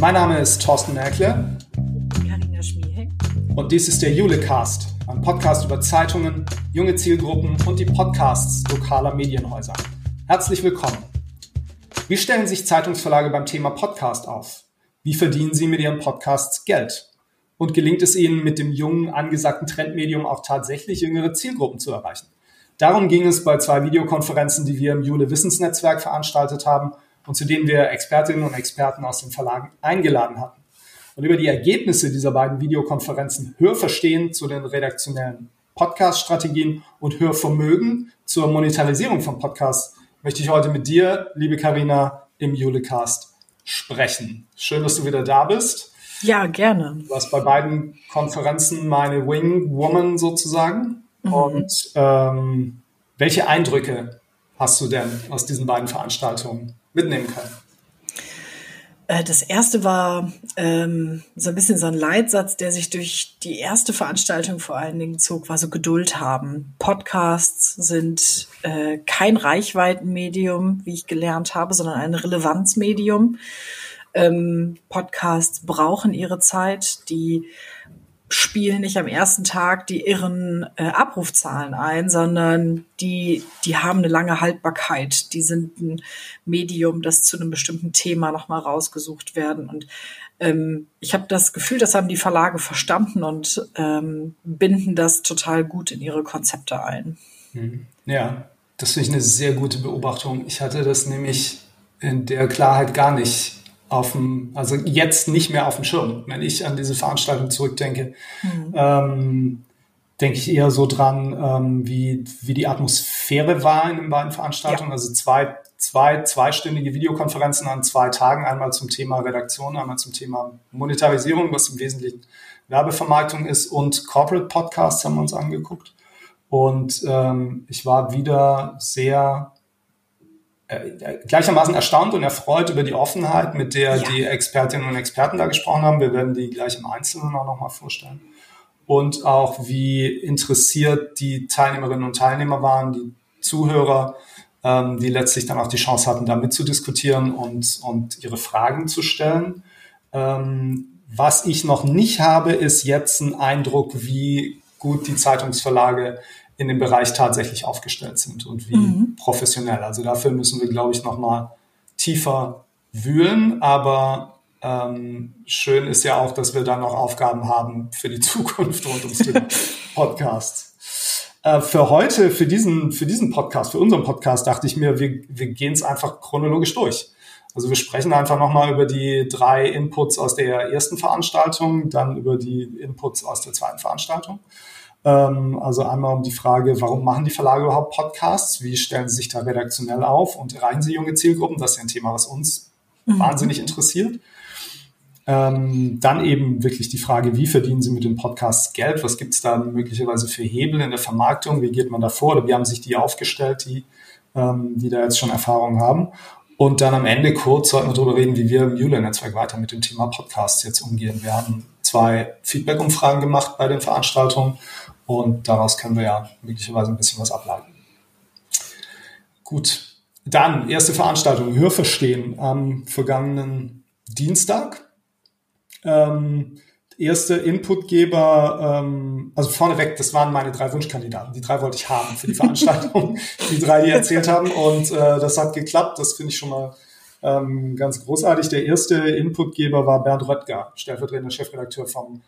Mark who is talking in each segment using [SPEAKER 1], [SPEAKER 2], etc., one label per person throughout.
[SPEAKER 1] Mein Name ist Thorsten Merkle.
[SPEAKER 2] Carina Schmiehek.
[SPEAKER 1] Und dies ist der Julecast, ein Podcast über Zeitungen, junge Zielgruppen und die Podcasts lokaler Medienhäuser. Herzlich willkommen. Wie stellen sich Zeitungsverlage beim Thema Podcast auf? Wie verdienen sie mit ihren Podcasts Geld? Und gelingt es ihnen, mit dem jungen, angesagten Trendmedium auch tatsächlich jüngere Zielgruppen zu erreichen? Darum ging es bei zwei Videokonferenzen, die wir im Jule Wissensnetzwerk veranstaltet haben und zu denen wir Expertinnen und Experten aus den Verlagen eingeladen hatten. Und über die Ergebnisse dieser beiden Videokonferenzen Hörverstehen zu den redaktionellen Podcast-Strategien und Hörvermögen zur Monetarisierung von Podcasts möchte ich heute mit dir, liebe Karina, im Julecast sprechen. Schön, dass du wieder da bist.
[SPEAKER 2] Ja, gerne.
[SPEAKER 1] Du warst bei beiden Konferenzen meine Wing Woman sozusagen. Mhm. Und ähm, welche Eindrücke hast du denn aus diesen beiden Veranstaltungen mitnehmen können?
[SPEAKER 2] Äh, das erste war ähm, so ein bisschen so ein Leitsatz, der sich durch die erste Veranstaltung vor allen Dingen zog, war so Geduld haben. Podcasts sind äh, kein Reichweitenmedium, wie ich gelernt habe, sondern ein Relevanzmedium. Ähm, Podcasts brauchen ihre Zeit. Die spielen nicht am ersten Tag die irren äh, Abrufzahlen ein, sondern die, die haben eine lange Haltbarkeit. Die sind ein Medium, das zu einem bestimmten Thema nochmal rausgesucht werden. Und ähm, ich habe das Gefühl, das haben die Verlage verstanden und ähm, binden das total gut in ihre Konzepte ein.
[SPEAKER 1] Mhm. Ja, das finde ich eine sehr gute Beobachtung. Ich hatte das nämlich in der Klarheit gar nicht auf dem, also jetzt nicht mehr auf dem Schirm. Wenn ich an diese Veranstaltung zurückdenke, mhm. ähm, denke ich eher so dran, ähm, wie, wie die Atmosphäre war in den beiden Veranstaltungen. Ja. Also zwei, zwei zweistündige Videokonferenzen an zwei Tagen, einmal zum Thema Redaktion, einmal zum Thema Monetarisierung, was im Wesentlichen Werbevermarktung ist und Corporate Podcasts haben wir uns angeguckt. Und ähm, ich war wieder sehr gleichermaßen erstaunt und erfreut über die Offenheit, mit der ja. die Expertinnen und Experten da gesprochen haben. Wir werden die gleich im Einzelnen auch nochmal vorstellen. Und auch wie interessiert die Teilnehmerinnen und Teilnehmer waren, die Zuhörer, ähm, die letztlich dann auch die Chance hatten, da mitzudiskutieren und, und ihre Fragen zu stellen. Ähm, was ich noch nicht habe, ist jetzt ein Eindruck, wie gut die Zeitungsverlage in dem Bereich tatsächlich aufgestellt sind und wie mhm. professionell. Also dafür müssen wir, glaube ich, nochmal tiefer wühlen. Aber ähm, schön ist ja auch, dass wir dann noch Aufgaben haben für die Zukunft rund ums Thema Podcast. Äh, für heute, für diesen, für diesen Podcast, für unseren Podcast, dachte ich mir, wir, wir gehen es einfach chronologisch durch. Also wir sprechen einfach nochmal über die drei Inputs aus der ersten Veranstaltung, dann über die Inputs aus der zweiten Veranstaltung also einmal um die Frage, warum machen die Verlage überhaupt Podcasts? Wie stellen sie sich da redaktionell auf und erreichen sie junge Zielgruppen? Das ist ja ein Thema, was uns mhm. wahnsinnig interessiert. Ähm, dann eben wirklich die Frage, wie verdienen Sie mit den Podcasts Geld? Was gibt es da möglicherweise für Hebel in der Vermarktung? Wie geht man da vor? Oder wie haben sich die aufgestellt, die, ähm, die da jetzt schon Erfahrung haben? Und dann am Ende kurz sollten wir darüber reden, wie wir im Jule-Netzwerk weiter mit dem Thema Podcasts jetzt umgehen. Wir haben zwei Feedback-Umfragen gemacht bei den Veranstaltungen und daraus können wir ja möglicherweise ein bisschen was ableiten. Gut, dann erste Veranstaltung, Hörverstehen am vergangenen Dienstag. Ähm, erste Inputgeber, ähm, also vorneweg, das waren meine drei Wunschkandidaten. Die drei wollte ich haben für die Veranstaltung, die drei, die erzählt haben. Und äh, das hat geklappt. Das finde ich schon mal ähm, ganz großartig. Der erste Inputgeber war Bernd Röttger, stellvertretender Chefredakteur vom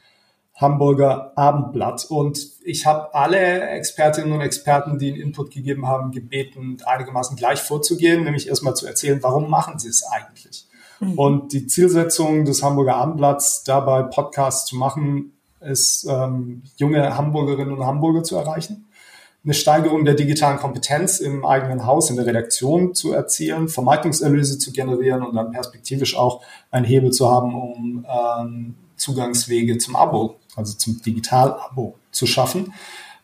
[SPEAKER 1] Hamburger Abendblatt. Und ich habe alle Expertinnen und Experten, die einen Input gegeben haben, gebeten, einigermaßen gleich vorzugehen, nämlich erstmal zu erzählen, warum machen sie es eigentlich? Mhm. Und die Zielsetzung des Hamburger Abendblatts, dabei Podcasts zu machen, ist, ähm, junge Hamburgerinnen und Hamburger zu erreichen eine Steigerung der digitalen Kompetenz im eigenen Haus, in der Redaktion zu erzielen, Vermarktungserlöse zu generieren und dann perspektivisch auch einen Hebel zu haben, um ähm, Zugangswege zum Abo, also zum Digital-Abo zu schaffen.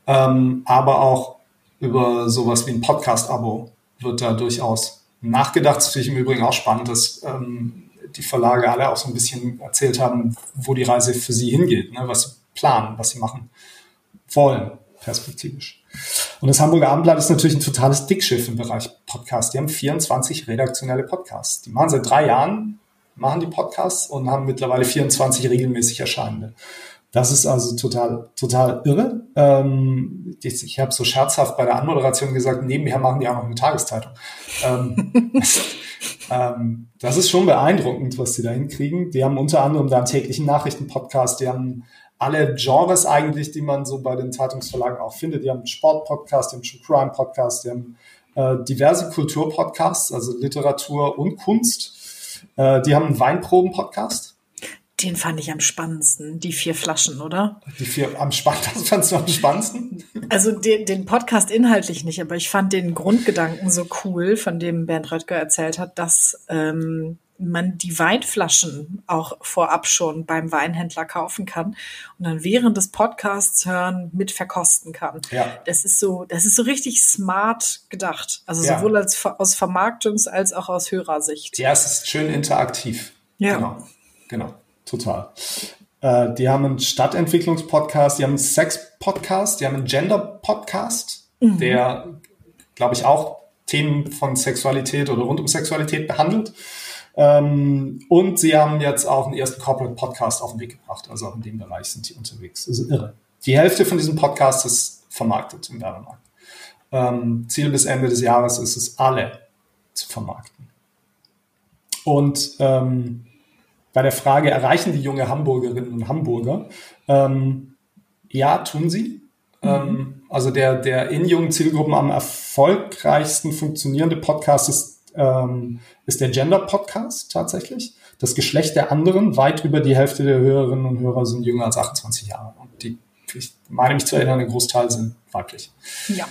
[SPEAKER 1] Ähm, aber auch über sowas wie ein Podcast-Abo wird da durchaus nachgedacht. Das finde ich im Übrigen auch spannend, dass ähm, die Verlage alle auch so ein bisschen erzählt haben, wo die Reise für sie hingeht, ne? was sie planen, was sie machen wollen, perspektivisch. Und das Hamburger Abendblatt ist natürlich ein totales Dickschiff im Bereich Podcast. Die haben 24 redaktionelle Podcasts. Die machen seit drei Jahren machen die Podcasts und haben mittlerweile 24 regelmäßig erscheinende. Das ist also total, total irre. Ähm, ich ich habe so scherzhaft bei der Anmoderation gesagt, nebenher machen die auch noch eine Tageszeitung. Ähm, ähm, das ist schon beeindruckend, was sie da hinkriegen. Die haben unter anderem da einen täglichen Nachrichtenpodcast, die haben alle Genres eigentlich, die man so bei den Zeitungsverlagen auch findet. Die haben einen Sportpodcast, die haben einen Crime Podcast, die haben äh, diverse Kulturpodcasts, also Literatur und Kunst. Äh, die haben einen Weinproben-Podcast.
[SPEAKER 2] Den fand ich am spannendsten, die vier Flaschen, oder?
[SPEAKER 1] Die vier am spannendsten, fandst du am spannendsten?
[SPEAKER 2] Also den, den Podcast inhaltlich nicht, aber ich fand den Grundgedanken so cool, von dem Bernd Röttger erzählt hat, dass ähm, man die Weinflaschen auch vorab schon beim Weinhändler kaufen kann und dann während des Podcasts hören mit verkosten kann. Ja. Das ist so, das ist so richtig smart gedacht. Also ja. sowohl als, aus Vermarktungs- als auch aus Hörersicht.
[SPEAKER 1] Ja, es ist schön interaktiv. Ja. Genau. Genau total. Äh, die haben einen Stadtentwicklungspodcast, die haben einen Sex-Podcast, die haben einen Gender-Podcast, mhm. der, glaube ich, auch Themen von Sexualität oder rund um Sexualität behandelt. Ähm, und sie haben jetzt auch einen ersten Corporate Podcast auf den Weg gebracht. Also auch in dem Bereich sind die unterwegs. Das ist irre. Die Hälfte von diesem Podcast ist vermarktet im Werbemarkt. Ähm, Ziel bis Ende des Jahres ist es, alle zu vermarkten. Und ähm, bei der Frage, erreichen die junge Hamburgerinnen und Hamburger? Ähm, ja, tun sie. Mhm. Ähm, also der, der in jungen Zielgruppen am erfolgreichsten funktionierende Podcast ist, ähm, ist der Gender Podcast tatsächlich. Das Geschlecht der anderen, weit über die Hälfte der Hörerinnen und Hörer sind jünger als 28 Jahre. Und die, ich meine mich zu erinnern, ein Großteil sind weiblich. Ja.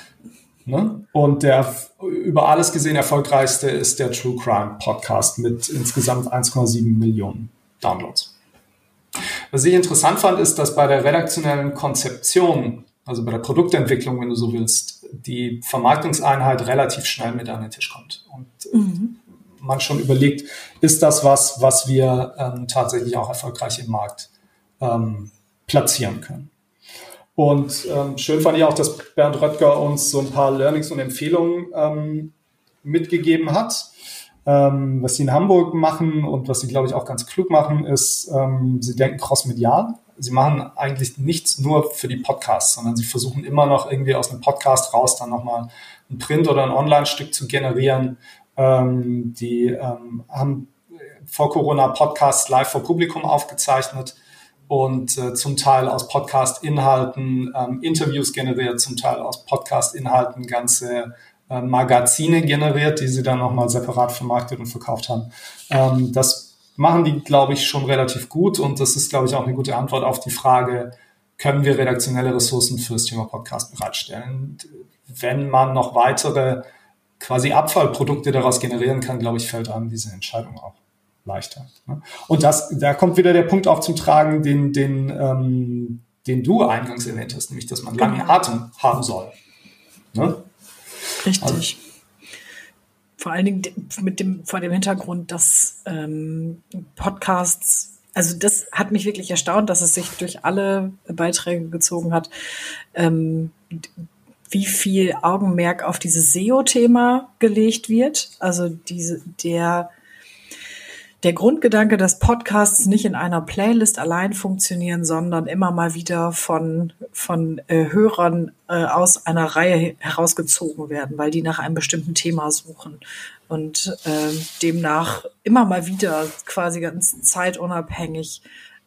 [SPEAKER 1] Ne? Und der über alles gesehen erfolgreichste ist der True Crime Podcast mit insgesamt 1,7 Millionen Downloads. Was ich interessant fand, ist, dass bei der redaktionellen Konzeption, also bei der Produktentwicklung, wenn du so willst, die Vermarktungseinheit relativ schnell mit an den Tisch kommt. Und mhm. man schon überlegt, ist das was, was wir ähm, tatsächlich auch erfolgreich im Markt ähm, platzieren können. Und ähm, schön fand ich auch, dass Bernd Röttger uns so ein paar Learnings und Empfehlungen ähm, mitgegeben hat. Ähm, was sie in Hamburg machen und was sie, glaube ich, auch ganz klug machen, ist, ähm, sie denken crossmedial. Sie machen eigentlich nichts nur für die Podcasts, sondern sie versuchen immer noch irgendwie aus einem Podcast raus dann nochmal ein Print- oder ein Online-Stück zu generieren. Ähm, die ähm, haben vor Corona Podcasts live vor Publikum aufgezeichnet und äh, zum Teil aus Podcast-Inhalten ähm, Interviews generiert, zum Teil aus Podcast-Inhalten ganze äh, Magazine generiert, die sie dann nochmal separat vermarktet und verkauft haben. Ähm, das machen die, glaube ich, schon relativ gut und das ist, glaube ich, auch eine gute Antwort auf die Frage, können wir redaktionelle Ressourcen für das Thema Podcast bereitstellen? Wenn man noch weitere quasi Abfallprodukte daraus generieren kann, glaube ich, fällt einem diese Entscheidung auch leichter. Ne? Und das, da kommt wieder der Punkt auch zum Tragen, den, den, ähm, den du eingangs erwähnt hast, nämlich, dass man lange genau. Atem haben soll. Ne?
[SPEAKER 2] Richtig. Also, vor allen Dingen mit dem, vor dem Hintergrund, dass ähm, Podcasts, also das hat mich wirklich erstaunt, dass es sich durch alle Beiträge gezogen hat, ähm, wie viel Augenmerk auf dieses SEO-Thema gelegt wird. Also diese, der der Grundgedanke, dass Podcasts nicht in einer Playlist allein funktionieren, sondern immer mal wieder von, von äh, Hörern äh, aus einer Reihe herausgezogen werden, weil die nach einem bestimmten Thema suchen und äh, demnach immer mal wieder quasi ganz zeitunabhängig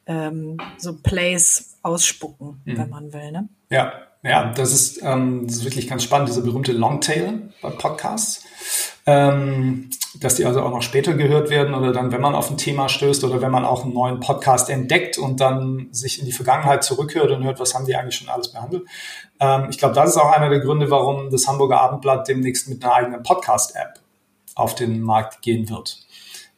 [SPEAKER 2] ähm, so Plays ausspucken, mhm. wenn man will. Ne?
[SPEAKER 1] Ja, ja, das ist, ähm, das ist wirklich ganz spannend, diese berühmte Longtail bei Podcasts ähm, dass die also auch noch später gehört werden oder dann, wenn man auf ein Thema stößt oder wenn man auch einen neuen Podcast entdeckt und dann sich in die Vergangenheit zurückhört und hört, was haben die eigentlich schon alles behandelt. Ähm, ich glaube, das ist auch einer der Gründe, warum das Hamburger Abendblatt demnächst mit einer eigenen Podcast-App auf den Markt gehen wird.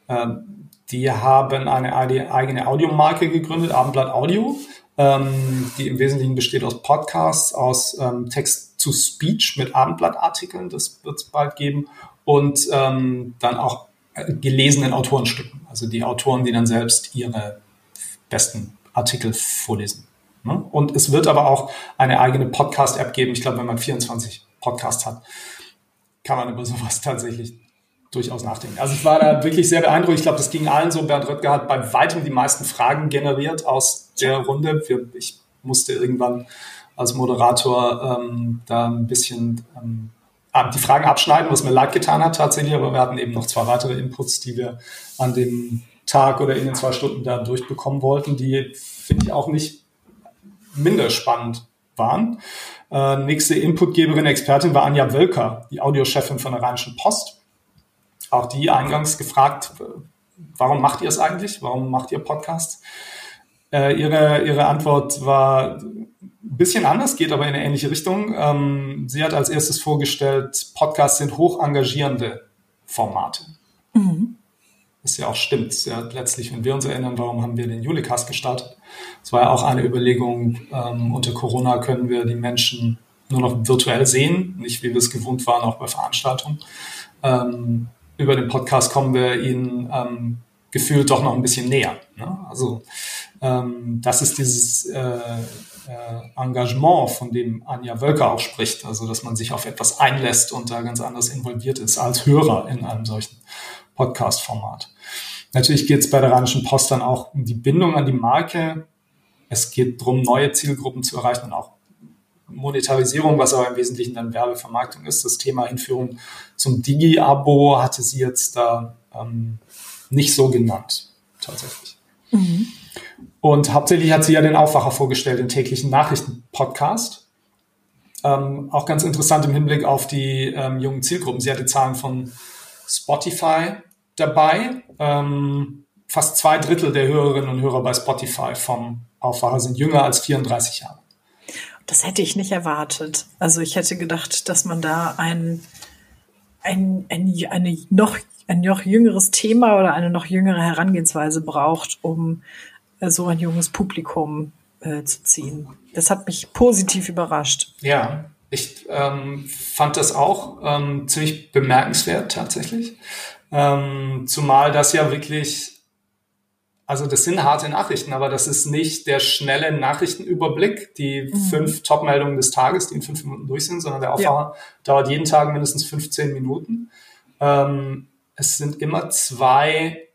[SPEAKER 1] Ähm, die haben eine eigene Audiomarke gegründet, Abendblatt Audio, ähm, die im Wesentlichen besteht aus Podcasts, aus ähm, Text to Speech mit Abendblattartikeln, das wird es bald geben, und ähm, dann auch äh, gelesenen Autorenstücken, also die Autoren, die dann selbst ihre besten Artikel vorlesen. Ne? Und es wird aber auch eine eigene Podcast-App geben. Ich glaube, wenn man 24 Podcasts hat, kann man über sowas tatsächlich durchaus nachdenken. Also ich war da wirklich sehr beeindruckt. Ich glaube, das ging allen so. Bernd Röttger hat bei weitem die meisten Fragen generiert aus der Runde. Ich musste irgendwann als Moderator ähm, da ein bisschen ähm, die Fragen abschneiden, was mir leid getan hat tatsächlich, aber wir hatten eben noch zwei weitere Inputs, die wir an dem Tag oder in den zwei Stunden da durchbekommen wollten, die finde ich auch nicht minder spannend waren. Äh, nächste Inputgeberin, Expertin war Anja Wölker, die Audiochefin von der Rheinischen Post. Auch die eingangs gefragt, warum macht ihr es eigentlich? Warum macht ihr Podcasts? Äh, ihre, ihre Antwort war ein bisschen anders, geht aber in eine ähnliche Richtung. Ähm, sie hat als erstes vorgestellt, Podcasts sind hoch engagierende Formate. Mhm. Was ja auch stimmt. Ja, letztlich, wenn wir uns erinnern, warum haben wir den Julicast gestartet? Es war ja auch eine Überlegung, ähm, unter Corona können wir die Menschen nur noch virtuell sehen, nicht wie wir es gewohnt waren, auch bei Veranstaltungen. Ähm, über den Podcast kommen wir ihnen ähm, gefühlt doch noch ein bisschen näher. Ne? Also ähm, das ist dieses äh, äh, Engagement, von dem Anja Wölker auch spricht, also dass man sich auf etwas einlässt und da ganz anders involviert ist als Hörer in einem solchen Podcast-Format. Natürlich geht es bei der Rheinischen Post dann auch um die Bindung an die Marke. Es geht darum, neue Zielgruppen zu erreichen und auch Monetarisierung, was aber im Wesentlichen dann Werbevermarktung ist. Das Thema Hinführung zum Digi-Abo hatte sie jetzt da ähm, nicht so genannt, tatsächlich. Mhm. Und hauptsächlich hat sie ja den Aufwacher vorgestellt, den täglichen Nachrichten-Podcast. Ähm, auch ganz interessant im Hinblick auf die ähm, jungen Zielgruppen. Sie hat die Zahlen von Spotify dabei. Ähm, fast zwei Drittel der Hörerinnen und Hörer bei Spotify vom Aufwacher sind jünger als 34 Jahre.
[SPEAKER 2] Das hätte ich nicht erwartet. Also ich hätte gedacht, dass man da ein, ein, ein, eine noch, ein noch jüngeres Thema oder eine noch jüngere Herangehensweise braucht, um äh, so ein junges Publikum äh, zu ziehen. Das hat mich positiv überrascht.
[SPEAKER 1] Ja, ich ähm, fand das auch ähm, ziemlich bemerkenswert tatsächlich. Ähm, zumal das ja wirklich also das sind harte Nachrichten, aber das ist nicht der schnelle Nachrichtenüberblick, die mhm. fünf Top-Meldungen des Tages, die in fünf Minuten durch sind, sondern der Aufwacher ja. dauert jeden Tag mindestens 15 Minuten. Ähm, es sind immer zwei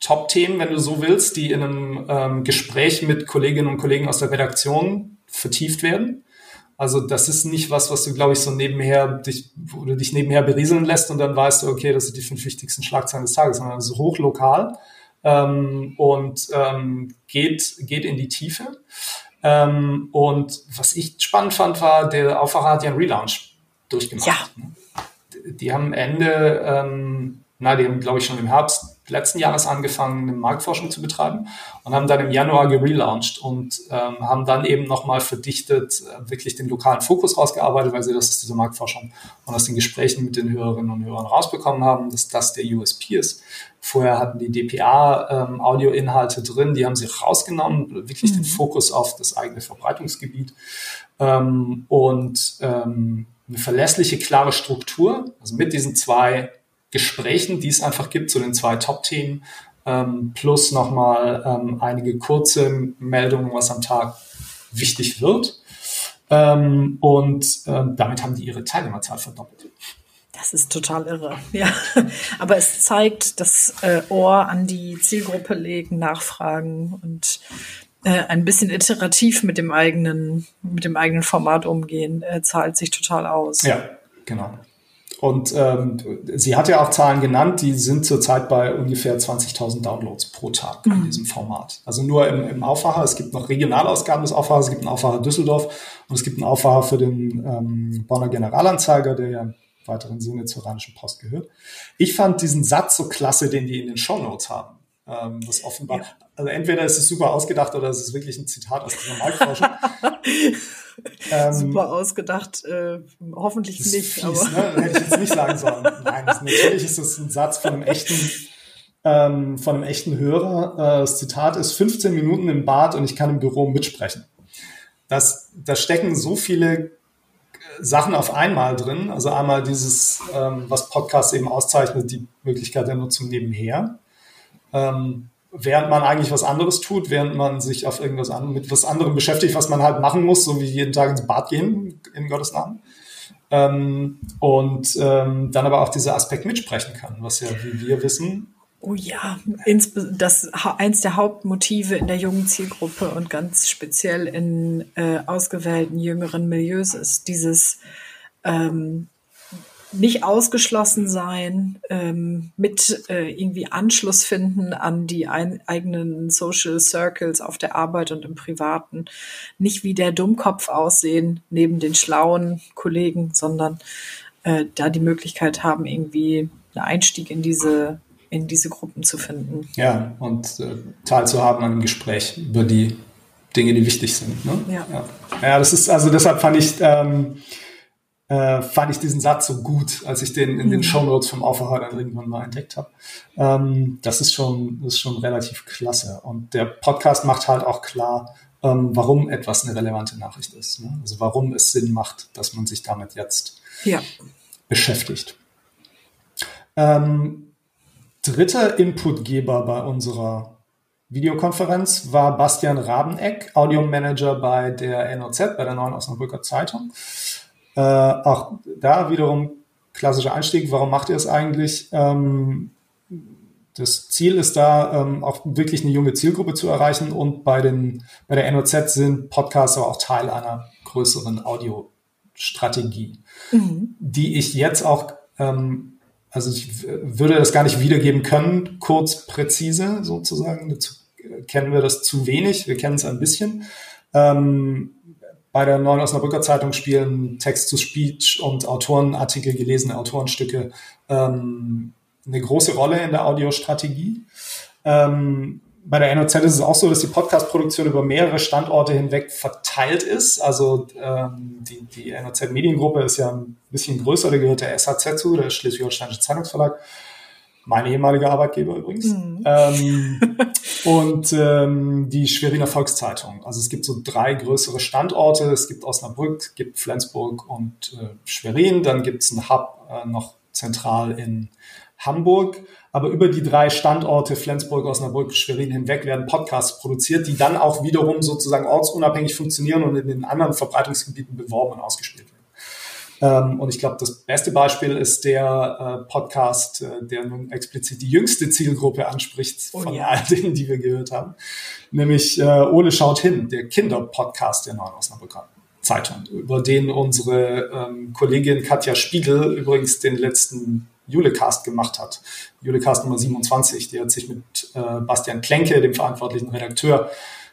[SPEAKER 1] Top-Themen, wenn du so willst, die in einem ähm, Gespräch mit Kolleginnen und Kollegen aus der Redaktion vertieft werden. Also das ist nicht was, was du, glaube ich, so nebenher dich, du dich nebenher berieseln lässt und dann weißt du, okay, das sind die fünf wichtigsten Schlagzeilen des Tages, sondern es ist hochlokal ähm, und ähm, geht, geht in die Tiefe. Ähm, und was ich spannend fand, war, der Aufwacher hat ja einen Relaunch durchgemacht. Ja. Die haben Ende, ähm, na, die haben, glaube ich, schon im Herbst letzten Jahres angefangen, eine Marktforschung zu betreiben und haben dann im Januar gelauncht und ähm, haben dann eben nochmal verdichtet, äh, wirklich den lokalen Fokus rausgearbeitet, weil sie das aus dieser Marktforschung und aus den Gesprächen mit den Hörerinnen und Hörern rausbekommen haben, dass das der USP ist. Vorher hatten die DPA-Audioinhalte ähm, drin, die haben sie rausgenommen, wirklich mhm. den Fokus auf das eigene Verbreitungsgebiet ähm, und ähm, eine verlässliche, klare Struktur, also mit diesen zwei Gesprächen, die es einfach gibt zu den zwei Top-Themen, ähm, plus nochmal ähm, einige kurze Meldungen, was am Tag wichtig wird. Ähm, und ähm, damit haben die ihre Teilnehmerzahl verdoppelt.
[SPEAKER 2] Das ist total irre, ja. Aber es zeigt das äh, Ohr an die Zielgruppe legen, nachfragen und äh, ein bisschen iterativ mit dem eigenen, mit dem eigenen Format umgehen, äh, zahlt sich total aus.
[SPEAKER 1] Ja, genau. Und ähm, sie hat ja auch Zahlen genannt, die sind zurzeit bei ungefähr 20.000 Downloads pro Tag mhm. in diesem Format. Also nur im, im Aufwacher. Es gibt noch Regionalausgaben des Aufwachers, es gibt einen Aufwacher Düsseldorf und es gibt einen Aufwacher für den ähm, Bonner Generalanzeiger, der ja im weiteren Sinne zur Rheinischen Post gehört. Ich fand diesen Satz so klasse, den die in den Shownotes haben. Ähm, das offenbar, ja. also entweder ist es super ausgedacht oder es ist wirklich ein Zitat aus dieser Marktforschung.
[SPEAKER 2] ähm, super ausgedacht, äh, hoffentlich nicht.
[SPEAKER 1] Fies, aber. Ne? Hätte ich jetzt nicht sagen sollen. Nein, das, natürlich ist das ein Satz von einem echten, ähm, von einem echten Hörer. Äh, das Zitat ist 15 Minuten im Bad und ich kann im Büro mitsprechen. Das, da stecken so viele Sachen auf einmal drin. Also einmal dieses, ähm, was Podcast eben auszeichnet, die Möglichkeit der Nutzung nebenher ähm, während man eigentlich was anderes tut, während man sich auf irgendwas an, mit was anderem beschäftigt, was man halt machen muss, so wie jeden Tag ins Bad gehen, in Gottes Namen. ähm, und ähm, dann aber auch dieser Aspekt mitsprechen kann, was ja, wie wir wissen,
[SPEAKER 2] Oh ja, das eins der Hauptmotive in der jungen Zielgruppe und ganz speziell in äh, ausgewählten jüngeren Milieus ist dieses ähm, nicht ausgeschlossen sein, ähm, mit äh, irgendwie Anschluss finden an die ein, eigenen Social Circles auf der Arbeit und im Privaten. Nicht wie der Dummkopf aussehen neben den schlauen Kollegen, sondern äh, da die Möglichkeit haben, irgendwie einen Einstieg in diese in diese Gruppen zu finden.
[SPEAKER 1] Ja, und äh, teilzuhaben an einem Gespräch über die Dinge, die wichtig sind. Ne? Ja. ja. ja. das ist, also deshalb fand ich, ähm, äh, fand ich diesen Satz so gut, als ich den in den mhm. Show Notes vom Aufwacher dann irgendwann mal entdeckt habe. Ähm, das ist schon, ist schon relativ klasse. Und der Podcast macht halt auch klar, ähm, warum etwas eine relevante Nachricht ist. Ne? Also warum es Sinn macht, dass man sich damit jetzt ja. beschäftigt. Ähm, dritter Inputgeber bei unserer Videokonferenz war Bastian Rabeneck, Audiomanager bei der NOZ, bei der Neuen Osnabrücker Zeitung. Äh, auch da wiederum klassischer Einstieg. Warum macht ihr es eigentlich? Ähm, das Ziel ist da, ähm, auch wirklich eine junge Zielgruppe zu erreichen und bei, den, bei der NOZ sind Podcasts aber auch Teil einer größeren Audiostrategie, mhm. die ich jetzt auch ähm, also ich würde das gar nicht wiedergeben können, kurz, präzise sozusagen. Dazu kennen wir das zu wenig, wir kennen es ein bisschen. Ähm, bei der Neuen Osnabrücker Zeitung spielen Text-to-Speech und Autorenartikel, gelesene Autorenstücke ähm, eine große Rolle in der Audiostrategie. Ähm, bei der NOZ ist es auch so, dass die Podcast-Produktion über mehrere Standorte hinweg verteilt ist. Also ähm, die, die NOZ Mediengruppe ist ja ein bisschen größer, da gehört der SHZ zu, der Schleswig-Holsteinische Zeitungsverlag. Mein ehemaliger Arbeitgeber übrigens. Mhm. Ähm, und ähm, die Schweriner Volkszeitung. Also es gibt so drei größere Standorte. Es gibt Osnabrück, gibt Flensburg und äh, Schwerin. Dann gibt es einen Hub äh, noch zentral in Hamburg. Aber über die drei Standorte Flensburg, Osnabrück, Schwerin hinweg werden Podcasts produziert, die dann auch wiederum sozusagen ortsunabhängig funktionieren und in den anderen Verbreitungsgebieten beworben und ausgespielt werden. Ähm, und ich glaube, das beste Beispiel ist der äh, Podcast, äh, der nun explizit die jüngste Zielgruppe anspricht oh, von ja. all denen, die wir gehört haben. Nämlich äh, Ole schaut hin, der Kinderpodcast der Neuen Osnabrücker Zeitung, über den unsere ähm, Kollegin Katja Spiegel übrigens den letzten Julecast gemacht hat. Julecast Nummer 27, die hat sich mit äh, Bastian Klenke, dem verantwortlichen Redakteur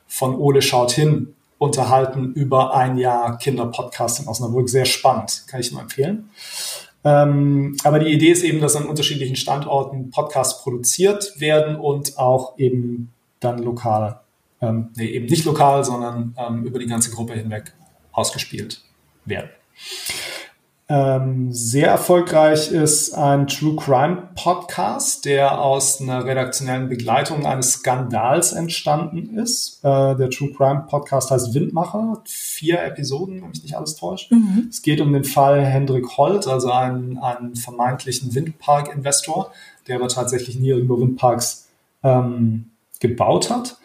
[SPEAKER 1] von Ole schaut hin, unterhalten über ein Jahr Kinderpodcast in Osnabrück. Sehr spannend, kann ich nur empfehlen. Ähm, aber die Idee ist eben, dass an unterschiedlichen Standorten Podcasts produziert werden und auch eben dann lokal, ähm, nee, eben nicht lokal, sondern ähm, über die ganze Gruppe hinweg ausgespielt werden. Ähm, sehr erfolgreich ist ein True Crime Podcast, der aus einer redaktionellen Begleitung eines Skandals entstanden ist. Äh, der True Crime Podcast heißt Windmacher, vier Episoden, wenn mich nicht alles täuscht. Mhm. Es geht um den Fall Hendrik Holt, also einen, einen vermeintlichen Windpark-Investor, der aber tatsächlich nie irgendwo Windparks ähm, gebaut hat.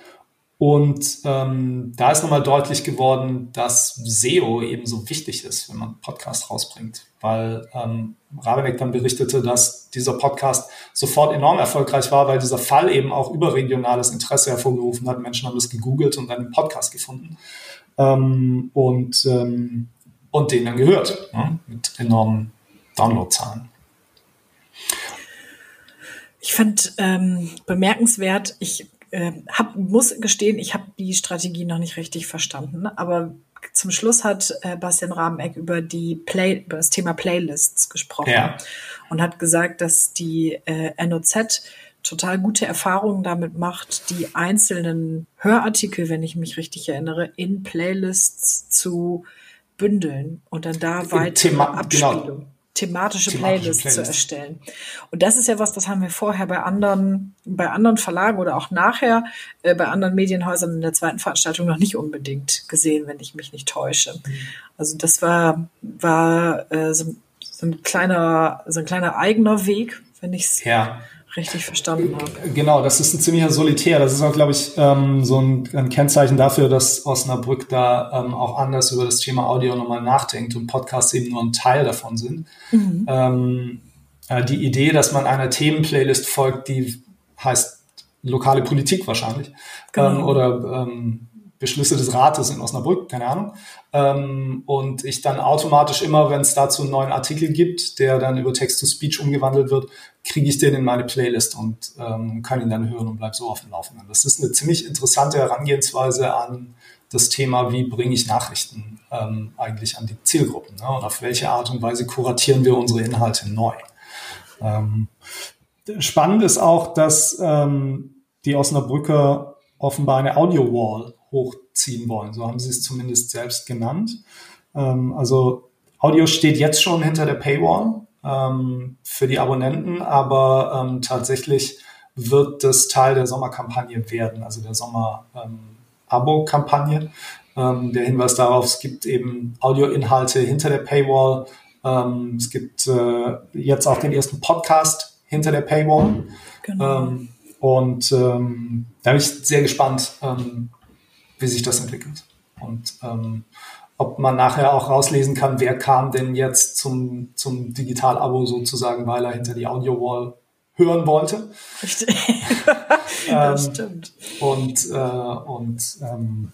[SPEAKER 1] Und ähm, da ist nochmal deutlich geworden, dass SEO eben so wichtig ist, wenn man Podcast rausbringt. Weil ähm, Rabeneck dann berichtete, dass dieser Podcast sofort enorm erfolgreich war, weil dieser Fall eben auch überregionales Interesse hervorgerufen hat. Menschen haben das gegoogelt und dann einen Podcast gefunden ähm, und, ähm, und den dann gehört ne? mit enormen Downloadzahlen.
[SPEAKER 2] Ich fand ähm, bemerkenswert, ich äh, hab, muss gestehen, ich habe die Strategie noch nicht richtig verstanden, aber zum Schluss hat äh, Bastian Rabeneck über die Play, über das Thema Playlists gesprochen ja. und hat gesagt, dass die äh, NOZ total gute Erfahrungen damit macht, die einzelnen Hörartikel, wenn ich mich richtig erinnere, in Playlists zu bündeln und dann da weiter Thema. Abspielung. Genau thematische, Playlists Playlist. zu erstellen. Und das ist ja was, das haben wir vorher bei anderen, bei anderen Verlagen oder auch nachher äh, bei anderen Medienhäusern in der zweiten Veranstaltung noch nicht unbedingt gesehen, wenn ich mich nicht täusche. Mhm. Also das war, war äh, so, so, ein kleiner, so ein kleiner eigener Weg, wenn ich es ja. Richtig verstanden habe.
[SPEAKER 1] Genau, das ist ein ziemlicher Solitär. Das ist auch, glaube ich, ähm, so ein, ein, Kennzeichen dafür, dass Osnabrück da ähm, auch anders über das Thema Audio nochmal nachdenkt und Podcasts eben nur ein Teil davon sind. Mhm. Ähm, äh, die Idee, dass man einer Themenplaylist folgt, die heißt lokale Politik wahrscheinlich genau. Ähm, oder ähm, Beschlüsse des Rates in Osnabrück, keine Ahnung. Ähm, und ich dann automatisch immer, wenn es dazu einen neuen Artikel gibt, der dann über Text-to-Speech umgewandelt wird, kriege ich den in meine Playlist und ähm, kann ihn dann hören und bleib so auf dem Laufenden. Das ist eine ziemlich interessante Herangehensweise an das Thema, wie bringe ich Nachrichten ähm, eigentlich an die Zielgruppen ne? und auf welche Art und Weise kuratieren wir unsere Inhalte neu. Ähm, spannend ist auch, dass ähm, die Osnabrücker offenbar eine Audio-Wall hochziehen wollen. So haben sie es zumindest selbst genannt. Ähm, also Audio steht jetzt schon hinter der Paywall ähm, für die Abonnenten, aber ähm, tatsächlich wird das Teil der Sommerkampagne werden, also der Sommer-Abo-Kampagne. Ähm, der Hinweis darauf, es gibt eben Audioinhalte hinter der Paywall. Ähm, es gibt äh, jetzt auch den ersten Podcast hinter der Paywall. Genau. Ähm, und da bin ich sehr gespannt, wie sich das entwickelt. Und ähm, ob man nachher auch rauslesen kann, wer kam denn jetzt zum, zum Digital-Abo sozusagen, weil er hinter die Audio-Wall hören wollte. Richtig. das ähm, stimmt. Und, äh, und ähm,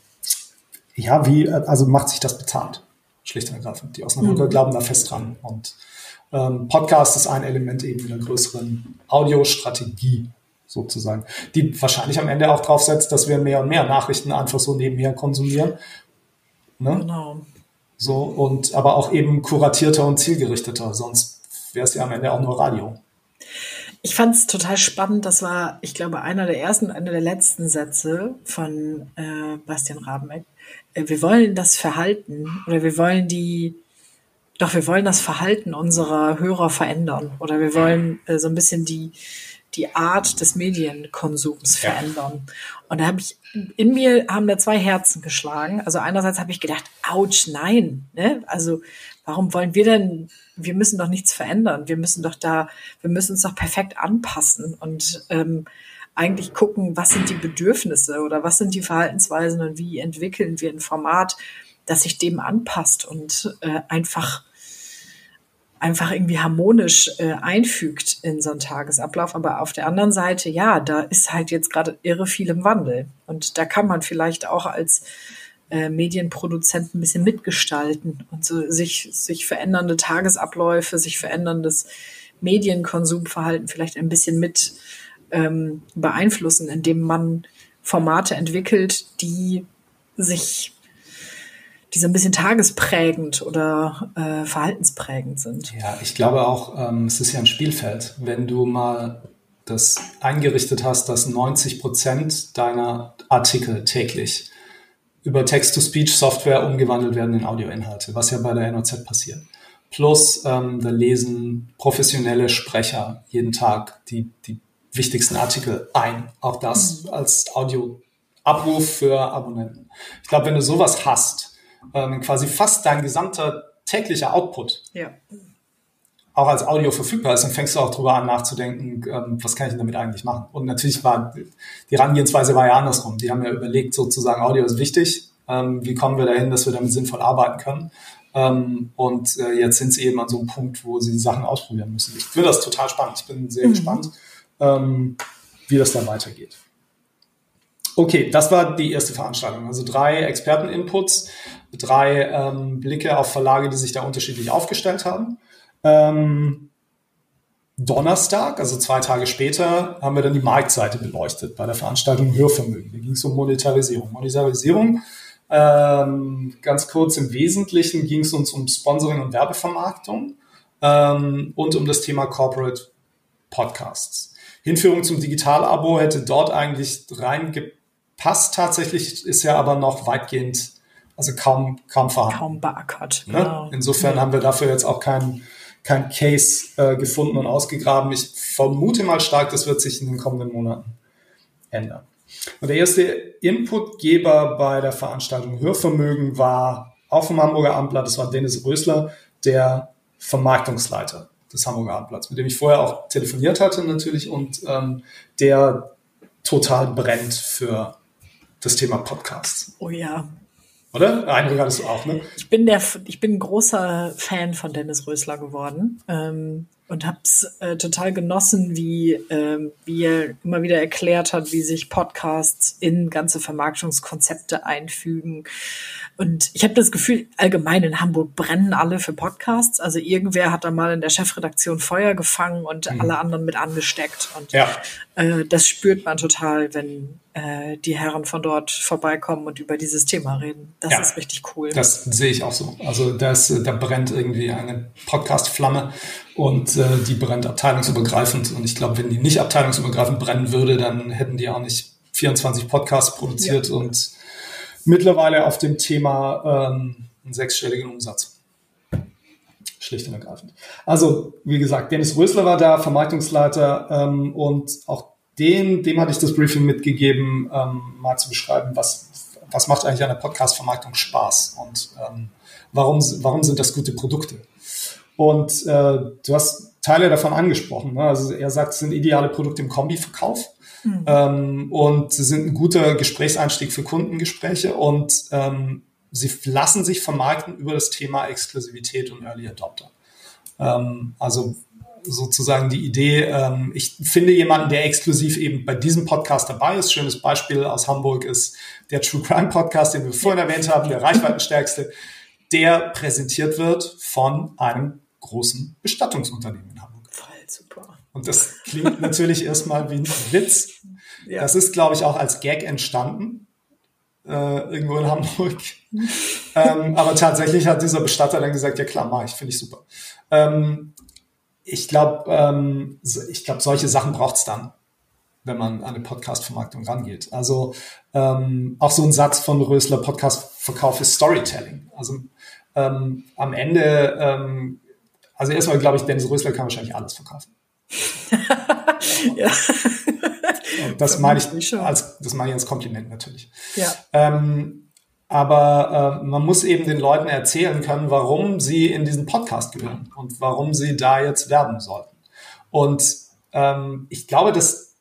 [SPEAKER 1] ja, wie, also macht sich das bezahlt, schlicht und ergreifend. Die Osnabrücker mhm. glauben da fest dran. Und ähm, Podcast ist ein Element eben in der größeren Audiostrategie sozusagen, die wahrscheinlich am Ende auch drauf setzt, dass wir mehr und mehr Nachrichten einfach so nebenher konsumieren. Ne? Genau. So, und aber auch eben kuratierter und zielgerichteter, sonst wäre es ja am Ende auch nur Radio.
[SPEAKER 2] Ich fand es total spannend. Das war, ich glaube, einer der ersten, einer der letzten Sätze von äh, Bastian Rabeneck. Äh, wir wollen das Verhalten oder wir wollen die, doch wir wollen das Verhalten unserer Hörer verändern oder wir wollen äh, so ein bisschen die die Art des Medienkonsums verändern. Ja. Und da habe ich in mir haben da zwei Herzen geschlagen. Also einerseits habe ich gedacht, ouch, nein, ne? Also warum wollen wir denn? Wir müssen doch nichts verändern. Wir müssen doch da, wir müssen uns doch perfekt anpassen und ähm, eigentlich gucken, was sind die Bedürfnisse oder was sind die Verhaltensweisen und wie entwickeln wir ein Format, das sich dem anpasst und äh, einfach einfach irgendwie harmonisch äh, einfügt in so einen Tagesablauf. Aber auf der anderen Seite, ja, da ist halt jetzt gerade irre viel im Wandel. Und da kann man vielleicht auch als äh, Medienproduzent ein bisschen mitgestalten und so sich, sich verändernde Tagesabläufe, sich veränderndes Medienkonsumverhalten vielleicht ein bisschen mit ähm, beeinflussen, indem man Formate entwickelt, die sich die so ein bisschen tagesprägend oder äh, verhaltensprägend sind.
[SPEAKER 1] Ja, ich glaube auch, ähm, es ist ja ein Spielfeld. Wenn du mal das eingerichtet hast, dass 90 Prozent deiner Artikel täglich über Text-to-Speech-Software umgewandelt werden in Audioinhalte, was ja bei der NOZ passiert. Plus, ähm, da lesen professionelle Sprecher jeden Tag die, die wichtigsten Artikel ein. Auch das mhm. als Audio-Abruf für Abonnenten. Ich glaube, wenn du sowas hast, ähm, quasi fast dein gesamter täglicher Output ja. auch als Audio verfügbar ist, dann fängst du auch drüber an nachzudenken, ähm, was kann ich denn damit eigentlich machen? Und natürlich war die Herangehensweise war ja andersrum. Die haben ja überlegt, sozusagen, Audio ist wichtig. Ähm, wie kommen wir dahin, dass wir damit sinnvoll arbeiten können? Ähm, und äh, jetzt sind sie eben an so einem Punkt, wo sie Sachen ausprobieren müssen. Ich finde das total spannend. Ich bin sehr mhm. gespannt, ähm, wie das dann weitergeht. Okay, das war die erste Veranstaltung. Also drei Experten-Inputs, drei ähm, Blicke auf Verlage, die sich da unterschiedlich aufgestellt haben. Ähm, Donnerstag, also zwei Tage später, haben wir dann die Marktseite beleuchtet bei der Veranstaltung Hörvermögen. Da ging es um Monetarisierung. Monetarisierung, ähm, ganz kurz im Wesentlichen ging es uns um Sponsoring und Werbevermarktung ähm, und um das Thema Corporate Podcasts. Hinführung zum Digital-Abo hätte dort eigentlich reingepasst passt tatsächlich, ist ja aber noch weitgehend, also kaum, kaum vorhanden.
[SPEAKER 2] Kaum beackert.
[SPEAKER 1] Ne? Genau. Insofern ja. haben wir dafür jetzt auch keinen kein Case äh, gefunden und ausgegraben. Ich vermute mal stark, das wird sich in den kommenden Monaten ändern. Und der erste Inputgeber bei der Veranstaltung Hörvermögen war auch vom Hamburger Amtblatt, das war Dennis Rösler, der Vermarktungsleiter des Hamburger Abendblatts, mit dem ich vorher auch telefoniert hatte natürlich und ähm, der total brennt für das Thema Podcasts.
[SPEAKER 2] Oh ja.
[SPEAKER 1] Oder? Eindruck hattest du auch, ne?
[SPEAKER 2] Ich bin der, ich bin ein großer Fan von Dennis Rösler geworden. Ähm, und habe es äh, total genossen, wie, ähm, wie er immer wieder erklärt hat, wie sich Podcasts in ganze Vermarktungskonzepte einfügen. Und ich habe das Gefühl, allgemein in Hamburg brennen alle für Podcasts. Also irgendwer hat da mal in der Chefredaktion Feuer gefangen und mhm. alle anderen mit angesteckt. Und ja. äh, das spürt man total, wenn äh, die Herren von dort vorbeikommen und über dieses Thema reden. Das ja, ist richtig cool.
[SPEAKER 1] Das sehe ich auch so. Also das, da brennt irgendwie eine Podcast-Flamme und äh, die brennt abteilungsübergreifend. Und ich glaube, wenn die nicht abteilungsübergreifend brennen würde, dann hätten die auch nicht 24 Podcasts produziert ja. und mittlerweile auf dem Thema ähm, einen sechsstelligen Umsatz. Schlicht und ergreifend. Also, wie gesagt, Dennis Rösler war da, Vermarktungsleiter ähm, und auch dem, dem hatte ich das Briefing mitgegeben, ähm, mal zu beschreiben, was, was macht eigentlich eine Podcast-Vermarktung Spaß und ähm, warum, warum sind das gute Produkte? Und äh, du hast Teile davon angesprochen. Ne? Also er sagt, es sind ideale Produkte im Kombiverkauf mhm. ähm, und sie sind ein guter Gesprächseinstieg für Kundengespräche und ähm, sie lassen sich vermarkten über das Thema Exklusivität und Early Adopter. Ähm, also sozusagen die Idee, ähm, ich finde jemanden, der exklusiv eben bei diesem Podcast dabei ist. Schönes Beispiel aus Hamburg ist der True Crime Podcast, den wir vorhin erwähnt haben, der reichweitenstärkste, der präsentiert wird von einem großen Bestattungsunternehmen in Hamburg.
[SPEAKER 2] Voll super.
[SPEAKER 1] Und das klingt natürlich erstmal wie ein Witz. Ja. Das ist, glaube ich, auch als Gag entstanden. Äh, irgendwo in Hamburg. ähm, aber tatsächlich hat dieser Bestatter dann gesagt, ja klar, mach ich, finde ich super. Ähm, ich glaube, ähm, ich glaube, solche Sachen braucht es dann, wenn man an eine Podcast-Vermarktung rangeht. Also ähm, auch so ein Satz von Rösler, Podcast-Verkauf ist Storytelling. Also ähm, am Ende ähm, also erstmal glaube ich, Dennis Rösler kann wahrscheinlich alles verkaufen. ja. Und das meine ich als, das meine ich als Kompliment natürlich. Ja. Ähm, aber äh, man muss eben den Leuten erzählen können, warum sie in diesen Podcast gehören und warum sie da jetzt werben sollten. Und ähm, ich glaube, das,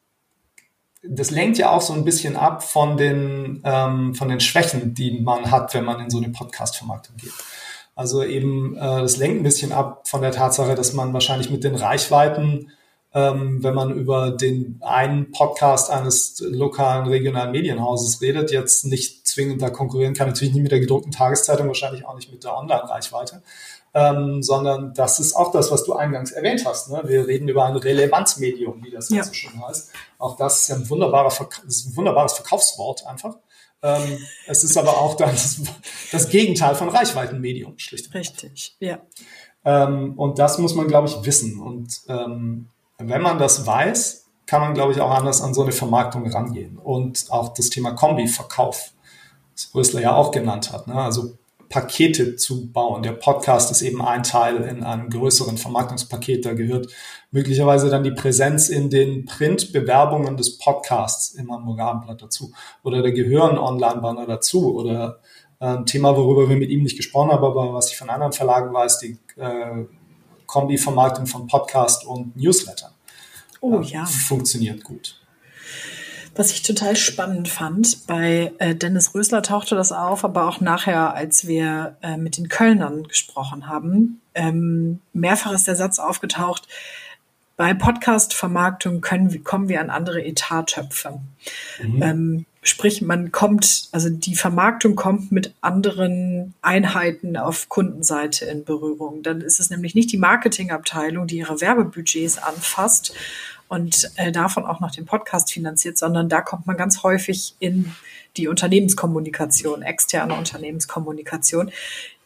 [SPEAKER 1] das lenkt ja auch so ein bisschen ab von den, ähm, von den Schwächen, die man hat, wenn man in so eine Podcast-Vermarktung geht. Also eben, äh, das lenkt ein bisschen ab von der Tatsache, dass man wahrscheinlich mit den Reichweiten, ähm, wenn man über den einen Podcast eines lokalen regionalen Medienhauses redet, jetzt nicht zwingend da konkurrieren kann. Natürlich nicht mit der gedruckten Tageszeitung, wahrscheinlich auch nicht mit der Online-Reichweite. Ähm, sondern das ist auch das, was du eingangs erwähnt hast. Ne? Wir reden über ein Relevanzmedium, wie das ja. so schön heißt. Auch das ist ja ein, wunderbarer Verk ist ein wunderbares Verkaufswort einfach. Ähm, es ist aber auch dann das, das Gegenteil von Reichweitenmedium, schlicht.
[SPEAKER 2] Richtig, ja.
[SPEAKER 1] Ähm, und das muss man, glaube ich, wissen. Und ähm, wenn man das weiß, kann man, glaube ich, auch anders an so eine Vermarktung rangehen. Und auch das Thema Kombi-Verkauf, das Rösler ja auch genannt hat. Ne? Also Pakete zu bauen. Der Podcast ist eben ein Teil in einem größeren Vermarktungspaket. Da gehört möglicherweise dann die Präsenz in den Printbewerbungen des Podcasts im Hamburger Abendblatt dazu. Oder da gehören Online-Banner dazu. Oder äh, ein Thema, worüber wir mit ihm nicht gesprochen haben, aber was ich von anderen Verlagen weiß, die äh, Kombi-Vermarktung von Podcast und Newsletter.
[SPEAKER 2] Oh ja.
[SPEAKER 1] Funktioniert gut.
[SPEAKER 2] Was ich total spannend fand, bei äh, Dennis Rösler tauchte das auf, aber auch nachher, als wir äh, mit den Kölnern gesprochen haben, ähm, mehrfach ist der Satz aufgetaucht, bei Podcast-Vermarktung können, kommen wir an andere Etattöpfe. Mhm. Ähm, sprich, man kommt, also die Vermarktung kommt mit anderen Einheiten auf Kundenseite in Berührung. Dann ist es nämlich nicht die Marketingabteilung, die ihre Werbebudgets anfasst und äh, davon auch noch den Podcast finanziert, sondern da kommt man ganz häufig in die Unternehmenskommunikation, externe Unternehmenskommunikation,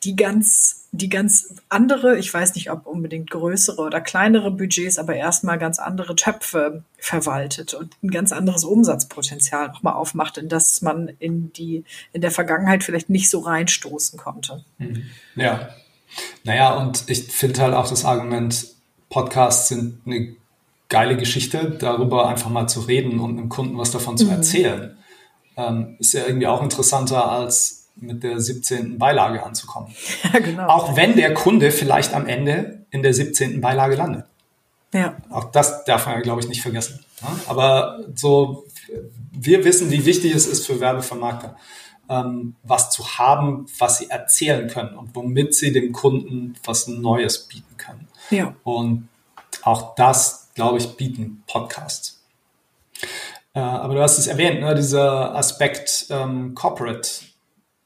[SPEAKER 2] die ganz, die ganz andere, ich weiß nicht, ob unbedingt größere oder kleinere Budgets, aber erstmal ganz andere Töpfe verwaltet und ein ganz anderes Umsatzpotenzial nochmal aufmacht, in das man in die, in der Vergangenheit vielleicht nicht so reinstoßen konnte.
[SPEAKER 1] Mhm. Ja. Naja, und ich finde halt auch das Argument, Podcasts sind eine geile Geschichte, darüber einfach mal zu reden und einem Kunden was davon zu mhm. erzählen. Ähm, ist ja irgendwie auch interessanter, als mit der 17. Beilage anzukommen. Ja, genau. Auch wenn der Kunde vielleicht am Ende in der 17. Beilage landet. Ja. Auch das darf man ja, glaube ich, nicht vergessen. Aber so, wir wissen, wie wichtig es ist für Werbevermarkter, ähm, was zu haben, was sie erzählen können und womit sie dem Kunden was Neues bieten können. Ja. Und auch das, glaube ich, bieten Podcasts. Äh, aber du hast es erwähnt, ne, dieser Aspekt ähm, Corporate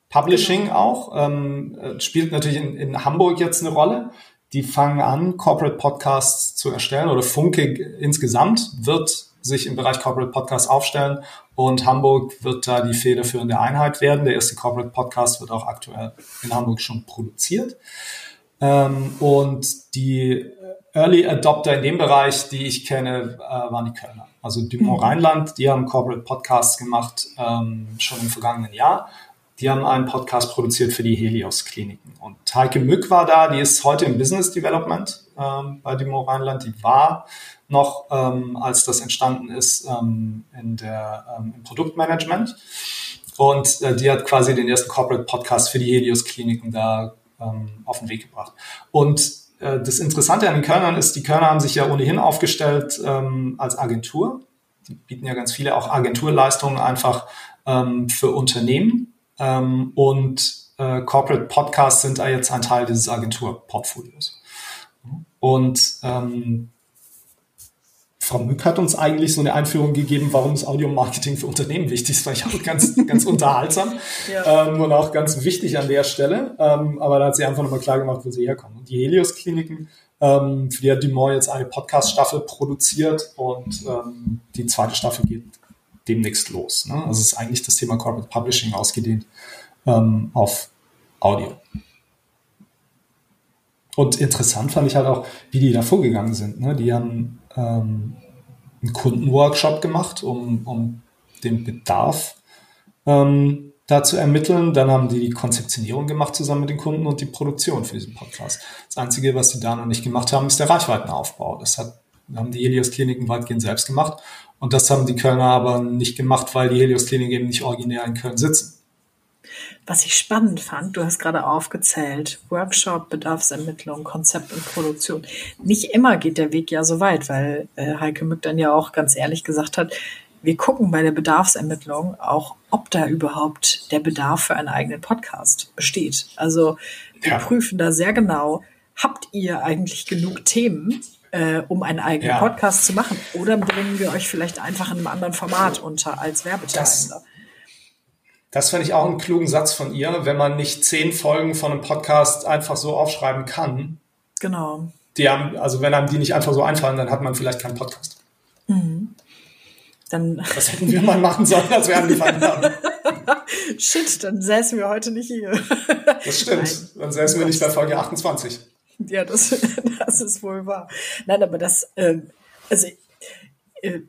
[SPEAKER 1] Publishing genau. auch, ähm, äh, spielt natürlich in, in Hamburg jetzt eine Rolle. Die fangen an, Corporate Podcasts zu erstellen oder Funke insgesamt wird sich im Bereich Corporate Podcasts aufstellen und Hamburg wird da die federführende Einheit werden. Der erste Corporate Podcast wird auch aktuell in Hamburg schon produziert. Ähm, und die Early Adopter in dem Bereich, die ich kenne, äh, waren die Kölner. Also Dumont mhm. Rheinland, die haben Corporate Podcasts gemacht, ähm, schon im vergangenen Jahr. Die haben einen Podcast produziert für die Helios-Kliniken. Und Heike Mück war da, die ist heute im Business Development ähm, bei Dumont Rheinland. Die war noch, ähm, als das entstanden ist, ähm, in der, ähm, im Produktmanagement. Und äh, die hat quasi den ersten Corporate Podcast für die Helios-Kliniken da ähm, auf den Weg gebracht. Und äh, das Interessante an den Kölnern ist, die Kölner haben sich ja ohnehin aufgestellt ähm, als Agentur. Die bieten ja ganz viele auch Agenturleistungen einfach ähm, für Unternehmen. Ähm, und äh, Corporate Podcasts sind da jetzt ein Teil dieses Agenturportfolios. Und ähm, Frau Mück hat uns eigentlich so eine Einführung gegeben, warum ist Audio-Marketing für Unternehmen wichtig. Das war ich auch ganz, ganz unterhaltsam ja. ähm, und auch ganz wichtig an der Stelle. Ähm, aber da hat sie einfach nochmal klar gemacht, wo sie herkommen. Und die Helios-Kliniken, ähm, für die hat Dumont jetzt eine Podcast-Staffel produziert und ähm, die zweite Staffel geht demnächst los. Ne? Also es ist eigentlich das Thema Corporate Publishing ausgedehnt ähm, auf Audio. Und interessant fand ich halt auch, wie die da vorgegangen sind. Ne? Die haben ähm, einen Kundenworkshop gemacht, um, um den Bedarf ähm, da zu ermitteln. Dann haben die die Konzeptionierung gemacht zusammen mit den Kunden und die Produktion für diesen Podcast. Das Einzige, was sie da noch nicht gemacht haben, ist der Reichweitenaufbau. Das hat, haben die Helios-Kliniken weitgehend selbst gemacht. Und das haben die Kölner aber nicht gemacht, weil die Helios-Kliniken eben nicht originär in Köln sitzen.
[SPEAKER 2] Was ich spannend fand, du hast gerade aufgezählt, Workshop, Bedarfsermittlung, Konzept und Produktion. Nicht immer geht der Weg ja so weit, weil äh, Heike Mück dann ja auch ganz ehrlich gesagt hat, wir gucken bei der Bedarfsermittlung auch, ob da überhaupt der Bedarf für einen eigenen Podcast besteht. Also wir ja. prüfen da sehr genau, habt ihr eigentlich genug Themen, äh, um einen eigenen ja. Podcast zu machen? Oder bringen wir euch vielleicht einfach in einem anderen Format unter als Werbetreibender?
[SPEAKER 1] Das finde ich auch einen klugen Satz von ihr, wenn man nicht zehn Folgen von einem Podcast einfach so aufschreiben kann.
[SPEAKER 2] Genau.
[SPEAKER 1] Die haben, also wenn einem die nicht einfach so einfallen, dann hat man vielleicht keinen Podcast. Mhm. Dann Was hätten wir mal machen sollen, als wir angefangen haben?
[SPEAKER 2] Shit, dann säßen wir heute nicht hier.
[SPEAKER 1] Das stimmt. Nein. Dann säßen wir nicht bei Folge 28.
[SPEAKER 2] Ja, das, das ist wohl wahr. Nein, aber das, ähm, also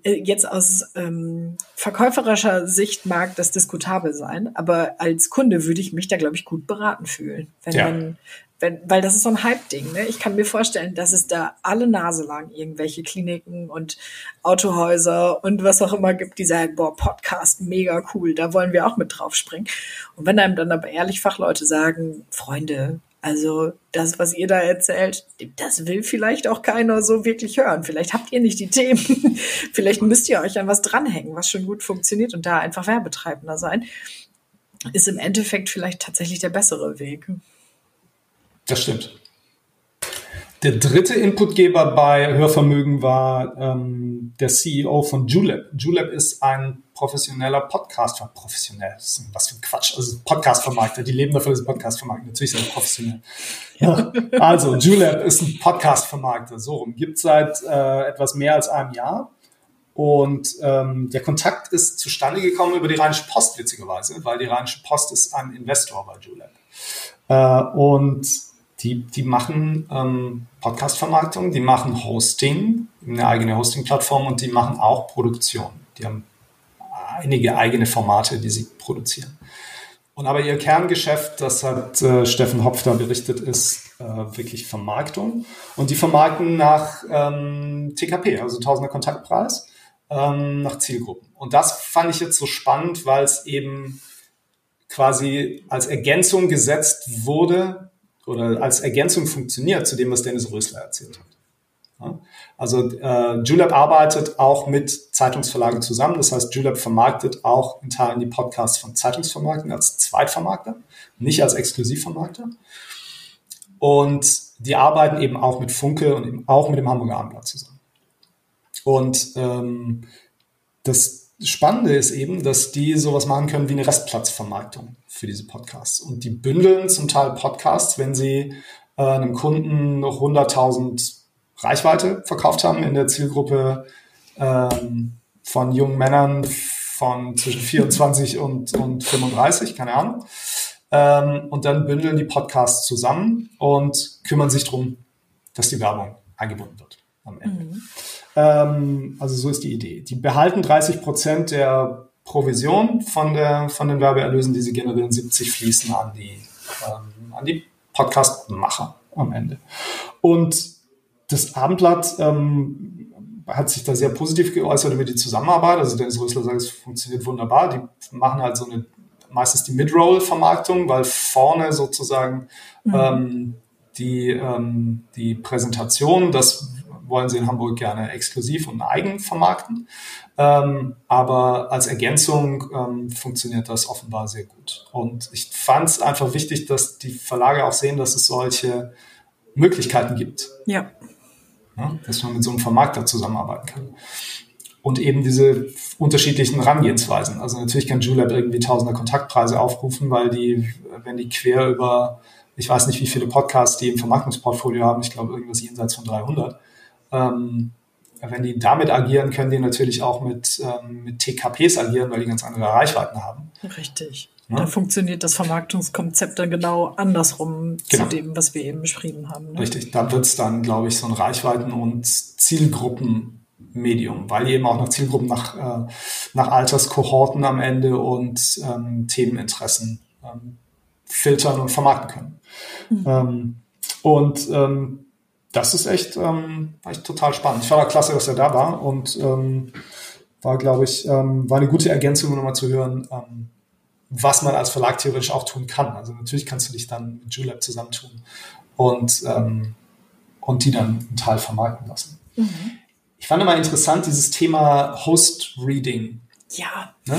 [SPEAKER 2] jetzt aus ähm, verkäuferischer Sicht mag das diskutabel sein, aber als Kunde würde ich mich da, glaube ich, gut beraten fühlen. Wenn ja. man, wenn, weil das ist so ein Hype-Ding. Ne? Ich kann mir vorstellen, dass es da alle Nase lang irgendwelche Kliniken und Autohäuser und was auch immer gibt, die sagen, boah, Podcast, mega cool, da wollen wir auch mit drauf springen. Und wenn einem dann aber ehrlich Fachleute sagen, Freunde, also das, was ihr da erzählt, das will vielleicht auch keiner so wirklich hören. Vielleicht habt ihr nicht die Themen. vielleicht müsst ihr euch an was dranhängen, was schon gut funktioniert und da einfach Werbetreibender sein. Ist im Endeffekt vielleicht tatsächlich der bessere Weg.
[SPEAKER 1] Das stimmt. Der dritte Inputgeber bei Hörvermögen war ähm, der CEO von Julep. Julep ist ein professioneller Podcaster. Professionell, was für ein Quatsch. Also Podcast-Vermarkter, die leben dafür, dass sie Podcast vermarkten. Natürlich sind professionell. Ja. Also, Julep ist ein Podcast-Vermarkter. So rum. Gibt seit äh, etwas mehr als einem Jahr. Und ähm, der Kontakt ist zustande gekommen über die Rheinische Post, witzigerweise, weil die Rheinische Post ist ein Investor bei Julep. Äh, und die, die machen ähm, Podcast-Vermarktung, die machen Hosting, eine eigene Hosting-Plattform und die machen auch Produktion. Die haben einige eigene Formate, die sie produzieren. Und aber ihr Kerngeschäft, das hat äh, Steffen Hopf da berichtet, ist äh, wirklich Vermarktung. Und die vermarkten nach ähm, TKP, also Tausender Kontaktpreis, ähm, nach Zielgruppen. Und das fand ich jetzt so spannend, weil es eben quasi als Ergänzung gesetzt wurde oder als Ergänzung funktioniert zu dem, was Dennis Rösler erzählt hat. Also äh, Julep arbeitet auch mit Zeitungsverlagen zusammen. Das heißt, Julep vermarktet auch in Teilen die Podcasts von Zeitungsvermarkten als Zweitvermarkter, nicht als Exklusivvermarkter. Und die arbeiten eben auch mit Funke und eben auch mit dem Hamburger Abendblatt zusammen. Und ähm, das Spannende ist eben, dass die sowas machen können wie eine Restplatzvermarktung für diese Podcasts. Und die bündeln zum Teil Podcasts, wenn sie äh, einem Kunden noch 100.000 Reichweite verkauft haben in der Zielgruppe ähm, von jungen Männern von zwischen 24 und, und 35, keine Ahnung. Ähm, und dann bündeln die Podcasts zusammen und kümmern sich darum, dass die Werbung eingebunden wird am Ende. Mhm. Ähm, also so ist die Idee. Die behalten 30 Prozent der Provision von, der, von den Werbeerlösen, die sie generieren, 70 fließen an die, ähm, an die Podcast-Macher am Ende. Und das Abendblatt ähm, hat sich da sehr positiv geäußert über die Zusammenarbeit. Also Dennis Rösler sagt, es funktioniert wunderbar. Die machen halt so eine, meistens die Mid-Roll-Vermarktung, weil vorne sozusagen mhm. ähm, die, ähm, die Präsentation, das wollen sie in Hamburg gerne exklusiv und eigen vermarkten. Ähm, aber als Ergänzung ähm, funktioniert das offenbar sehr gut. Und ich fand es einfach wichtig, dass die Verlage auch sehen, dass es solche Möglichkeiten gibt.
[SPEAKER 2] Ja.
[SPEAKER 1] Ja dass man mit so einem Vermarkter zusammenarbeiten kann. Und eben diese unterschiedlichen Herangehensweisen. Also natürlich kann Julep irgendwie tausender Kontaktpreise aufrufen, weil die, wenn die quer über, ich weiß nicht, wie viele Podcasts die im Vermarktungsportfolio haben, ich glaube irgendwas jenseits von 300, ähm, wenn die damit agieren, können die natürlich auch mit, ähm, mit TKPs agieren, weil die ganz andere Reichweiten haben.
[SPEAKER 2] Richtig. Ja? Da funktioniert das Vermarktungskonzept dann genau andersrum genau. zu dem, was wir eben beschrieben haben.
[SPEAKER 1] Ne? Richtig, da wird es dann, glaube ich, so ein Reichweiten- und Zielgruppenmedium, weil eben auch noch Zielgruppen nach, äh, nach Alterskohorten am Ende und ähm, Themeninteressen ähm, filtern und vermarkten können. Mhm. Ähm, und ähm, das ist echt, ähm, echt total spannend. Ich fand auch klasse, dass er da war und ähm, war, glaube ich, ähm, war eine gute Ergänzung, um nochmal zu hören, ähm, was man als Verlag theoretisch auch tun kann. Also natürlich kannst du dich dann mit Julep zusammentun und, ähm, und die dann einen Teil vermarkten lassen. Mhm. Ich fand immer interessant dieses Thema Host-Reading.
[SPEAKER 2] Ja.
[SPEAKER 1] Ne?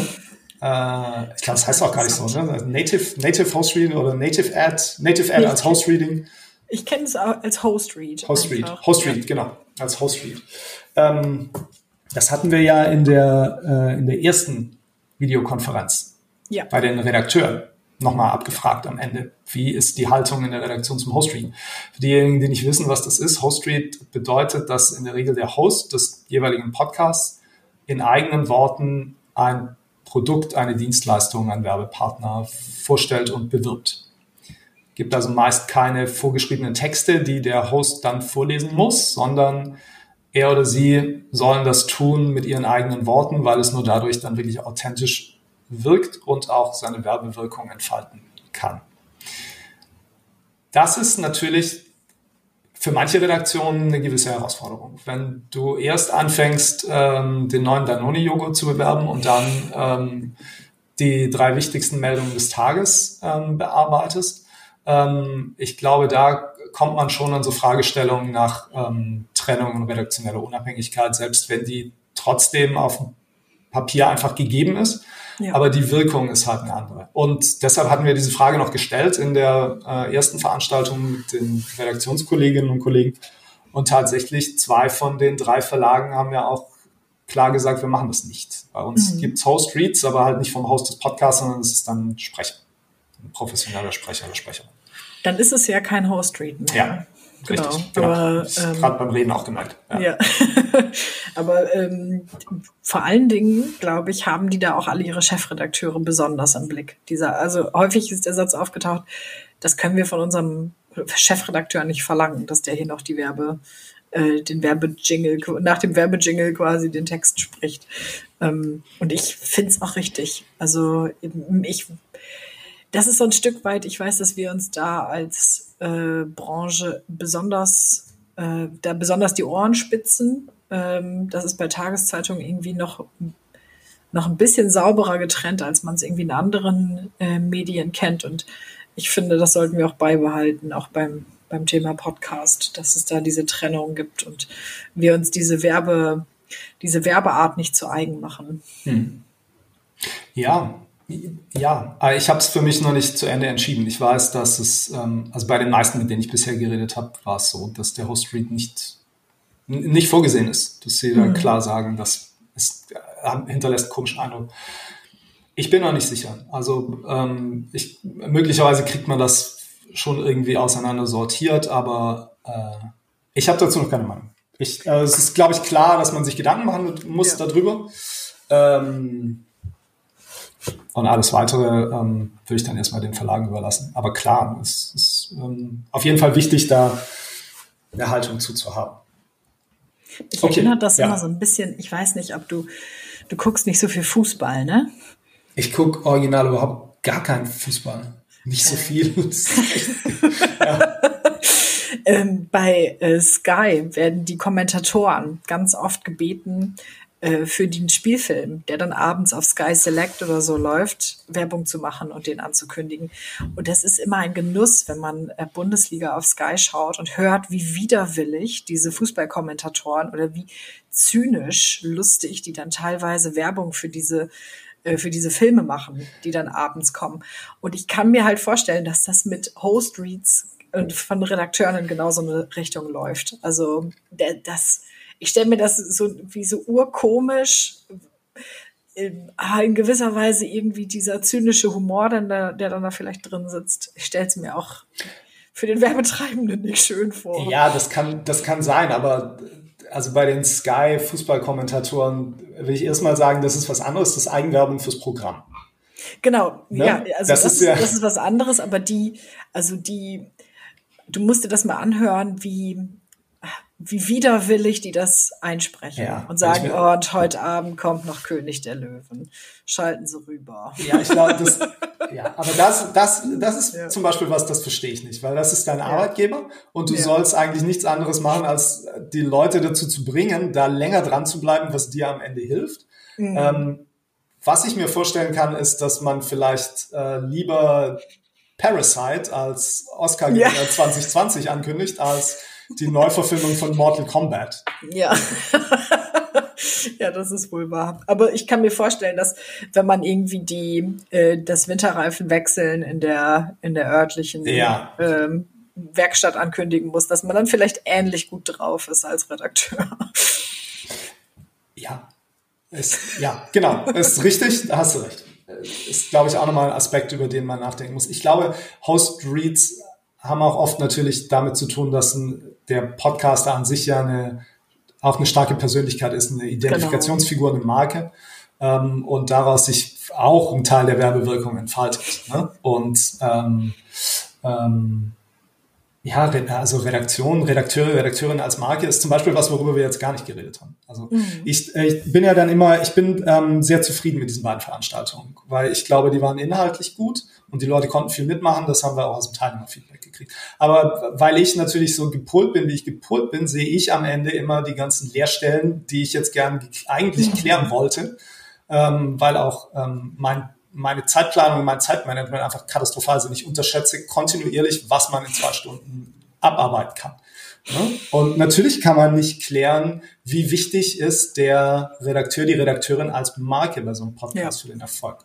[SPEAKER 1] Äh, ich glaube, das heißt auch gar nicht so, ne? Native, Native Host Reading oder Native Ad, Native Ad als Host Reading.
[SPEAKER 2] Ich kenne es als Host Read.
[SPEAKER 1] Host Read, Host Read, genau, als Host Read. Ähm, das hatten wir ja in der, äh, in der ersten Videokonferenz
[SPEAKER 2] ja.
[SPEAKER 1] bei den Redakteuren nochmal abgefragt am Ende. Wie ist die Haltung in der Redaktion zum Host Read? Für diejenigen, die nicht wissen, was das ist, Host Read bedeutet, dass in der Regel der Host des jeweiligen Podcasts in eigenen Worten ein Produkt, eine Dienstleistung, einen Werbepartner vorstellt und bewirbt gibt also meist keine vorgeschriebenen Texte, die der Host dann vorlesen muss, sondern er oder sie sollen das tun mit ihren eigenen Worten, weil es nur dadurch dann wirklich authentisch wirkt und auch seine Werbewirkung entfalten kann. Das ist natürlich für manche Redaktionen eine gewisse Herausforderung. Wenn du erst anfängst, ähm, den neuen Danone-Joghurt zu bewerben und dann ähm, die drei wichtigsten Meldungen des Tages ähm, bearbeitest, ähm, ich glaube, da kommt man schon an so Fragestellungen nach ähm, Trennung und redaktioneller Unabhängigkeit, selbst wenn die trotzdem auf dem Papier einfach gegeben ist. Ja. Aber die Wirkung ist halt eine andere. Und deshalb hatten wir diese Frage noch gestellt in der äh, ersten Veranstaltung mit den Redaktionskolleginnen und Kollegen. Und tatsächlich zwei von den drei Verlagen haben ja auch klar gesagt, wir machen das nicht. Bei uns mhm. gibt's Host Reads, aber halt nicht vom Host des Podcasts, sondern es ist dann Sprecher ein professioneller Sprecher oder Sprecherin.
[SPEAKER 2] Dann ist es ja kein Host Read mehr.
[SPEAKER 1] Ja, genau. Richtig, genau. Aber, ähm, gerade beim Reden auch gemerkt.
[SPEAKER 2] Ja. ja. Aber ähm, vor allen Dingen, glaube ich, haben die da auch alle ihre Chefredakteure besonders im Blick. Dieser, also häufig ist der Satz aufgetaucht, das können wir von unserem Chefredakteur nicht verlangen, dass der hier noch die Werbe, äh, den Werbejingle, nach dem Werbejingle quasi den Text spricht. Ähm, und ich finde es auch richtig. Also ich das ist so ein Stück weit, ich weiß, dass wir uns da als äh, Branche besonders, äh, da besonders die Ohren spitzen. Ähm, das ist bei Tageszeitungen irgendwie noch noch ein bisschen sauberer getrennt, als man es irgendwie in anderen äh, Medien kennt. Und ich finde, das sollten wir auch beibehalten, auch beim, beim Thema Podcast, dass es da diese Trennung gibt und wir uns diese Werbe, diese Werbeart nicht zu eigen machen. Hm.
[SPEAKER 1] Ja, ja, aber ich habe es für mich noch nicht zu Ende entschieden. Ich weiß, dass es, ähm, also bei den meisten, mit denen ich bisher geredet habe, war es so, dass der Host Read nicht, nicht vorgesehen ist. Dass sie mhm. dann klar sagen, das ist, äh, hinterlässt komischen Eindruck. Ich bin noch nicht sicher. Also ähm, ich, möglicherweise kriegt man das schon irgendwie auseinander sortiert, aber äh, ich habe dazu noch keine Meinung. Ich, äh, es ist, glaube ich, klar, dass man sich Gedanken machen muss ja. darüber. Ähm, und alles weitere ähm, würde ich dann erstmal den Verlagen überlassen. Aber klar, es ist ähm, auf jeden Fall wichtig, da eine Haltung zuzuhaben.
[SPEAKER 2] Ich okay. erinnere das ja. immer so ein bisschen, ich weiß nicht, ob du, du guckst nicht so viel Fußball, ne?
[SPEAKER 1] Ich gucke original überhaupt gar keinen Fußball. Nicht so viel.
[SPEAKER 2] ja. ähm, bei äh, Sky werden die Kommentatoren ganz oft gebeten, äh, für den Spielfilm, der dann abends auf Sky Select oder so läuft, Werbung zu machen und den anzukündigen. Und das ist immer ein Genuss, wenn man äh, Bundesliga auf Sky schaut und hört, wie widerwillig diese Fußballkommentatoren oder wie zynisch lustig die dann teilweise Werbung für diese äh, für diese Filme machen, die dann abends kommen. Und ich kann mir halt vorstellen, dass das mit Host Reads und von Redakteuren in genau so eine Richtung läuft. Also das ich stelle mir das so wie so urkomisch, in, in gewisser Weise irgendwie dieser zynische Humor, dann da, der dann da vielleicht drin sitzt. Ich stelle es mir auch für den Werbetreibenden nicht schön vor.
[SPEAKER 1] Ja, das kann, das kann sein, aber also bei den Sky Fußballkommentatoren will ich erstmal sagen, das ist was anderes, das ist Eigenwerbung fürs Programm.
[SPEAKER 2] Genau, ne? ja, also das, das, ist, ja das ist was anderes, aber die, also die, du musst dir das mal anhören, wie wie widerwillig die das einsprechen ja, und sagen, oh, und heute Abend kommt noch König der Löwen. Schalten Sie rüber.
[SPEAKER 1] Ja, ich glaube, das, ja, aber das, das, das ist ja. zum Beispiel was, das verstehe ich nicht, weil das ist dein ja. Arbeitgeber und du sollst eigentlich nichts anderes machen, als die Leute dazu zu bringen, da länger dran zu bleiben, was dir am Ende hilft. Mhm. Ähm, was ich mir vorstellen kann, ist, dass man vielleicht äh, lieber Parasite als Oscar-Gewinner 2020 ankündigt, als die Neuverfilmung von Mortal Kombat.
[SPEAKER 2] Ja. ja, das ist wohl wahr. Aber ich kann mir vorstellen, dass wenn man irgendwie die äh, das Winterreifen wechseln in der in der örtlichen ja. ähm, Werkstatt ankündigen muss, dass man dann vielleicht ähnlich gut drauf ist als Redakteur.
[SPEAKER 1] Ja, ist, ja, genau, ist richtig, da hast du recht. Ist, glaube ich, auch nochmal ein Aspekt, über den man nachdenken muss. Ich glaube, Host Reads haben auch oft natürlich damit zu tun, dass ein, der Podcaster an sich ja eine, auch eine starke Persönlichkeit ist, eine Identifikationsfigur, eine Marke ähm, und daraus sich auch ein Teil der Werbewirkung entfaltet. Ne? Und ähm, ähm, ja, also Redaktion, Redakteure, Redakteurin als Marke ist zum Beispiel was, worüber wir jetzt gar nicht geredet haben. Also mhm. ich, ich bin ja dann immer, ich bin ähm, sehr zufrieden mit diesen beiden Veranstaltungen, weil ich glaube, die waren inhaltlich gut und die Leute konnten viel mitmachen. Das haben wir auch aus dem Teilnehmerfeedback gekriegt. Aber weil ich natürlich so gepolt bin, wie ich gepolt bin, sehe ich am Ende immer die ganzen Leerstellen, die ich jetzt gern eigentlich mhm. klären wollte, ähm, weil auch ähm, mein meine Zeitplanung mein Zeitmanagement einfach katastrophal sind. Ich unterschätze kontinuierlich, was man in zwei Stunden abarbeiten kann. Ne? Und natürlich kann man nicht klären, wie wichtig ist der Redakteur, die Redakteurin als Marke bei so einem Podcast ja. für den Erfolg.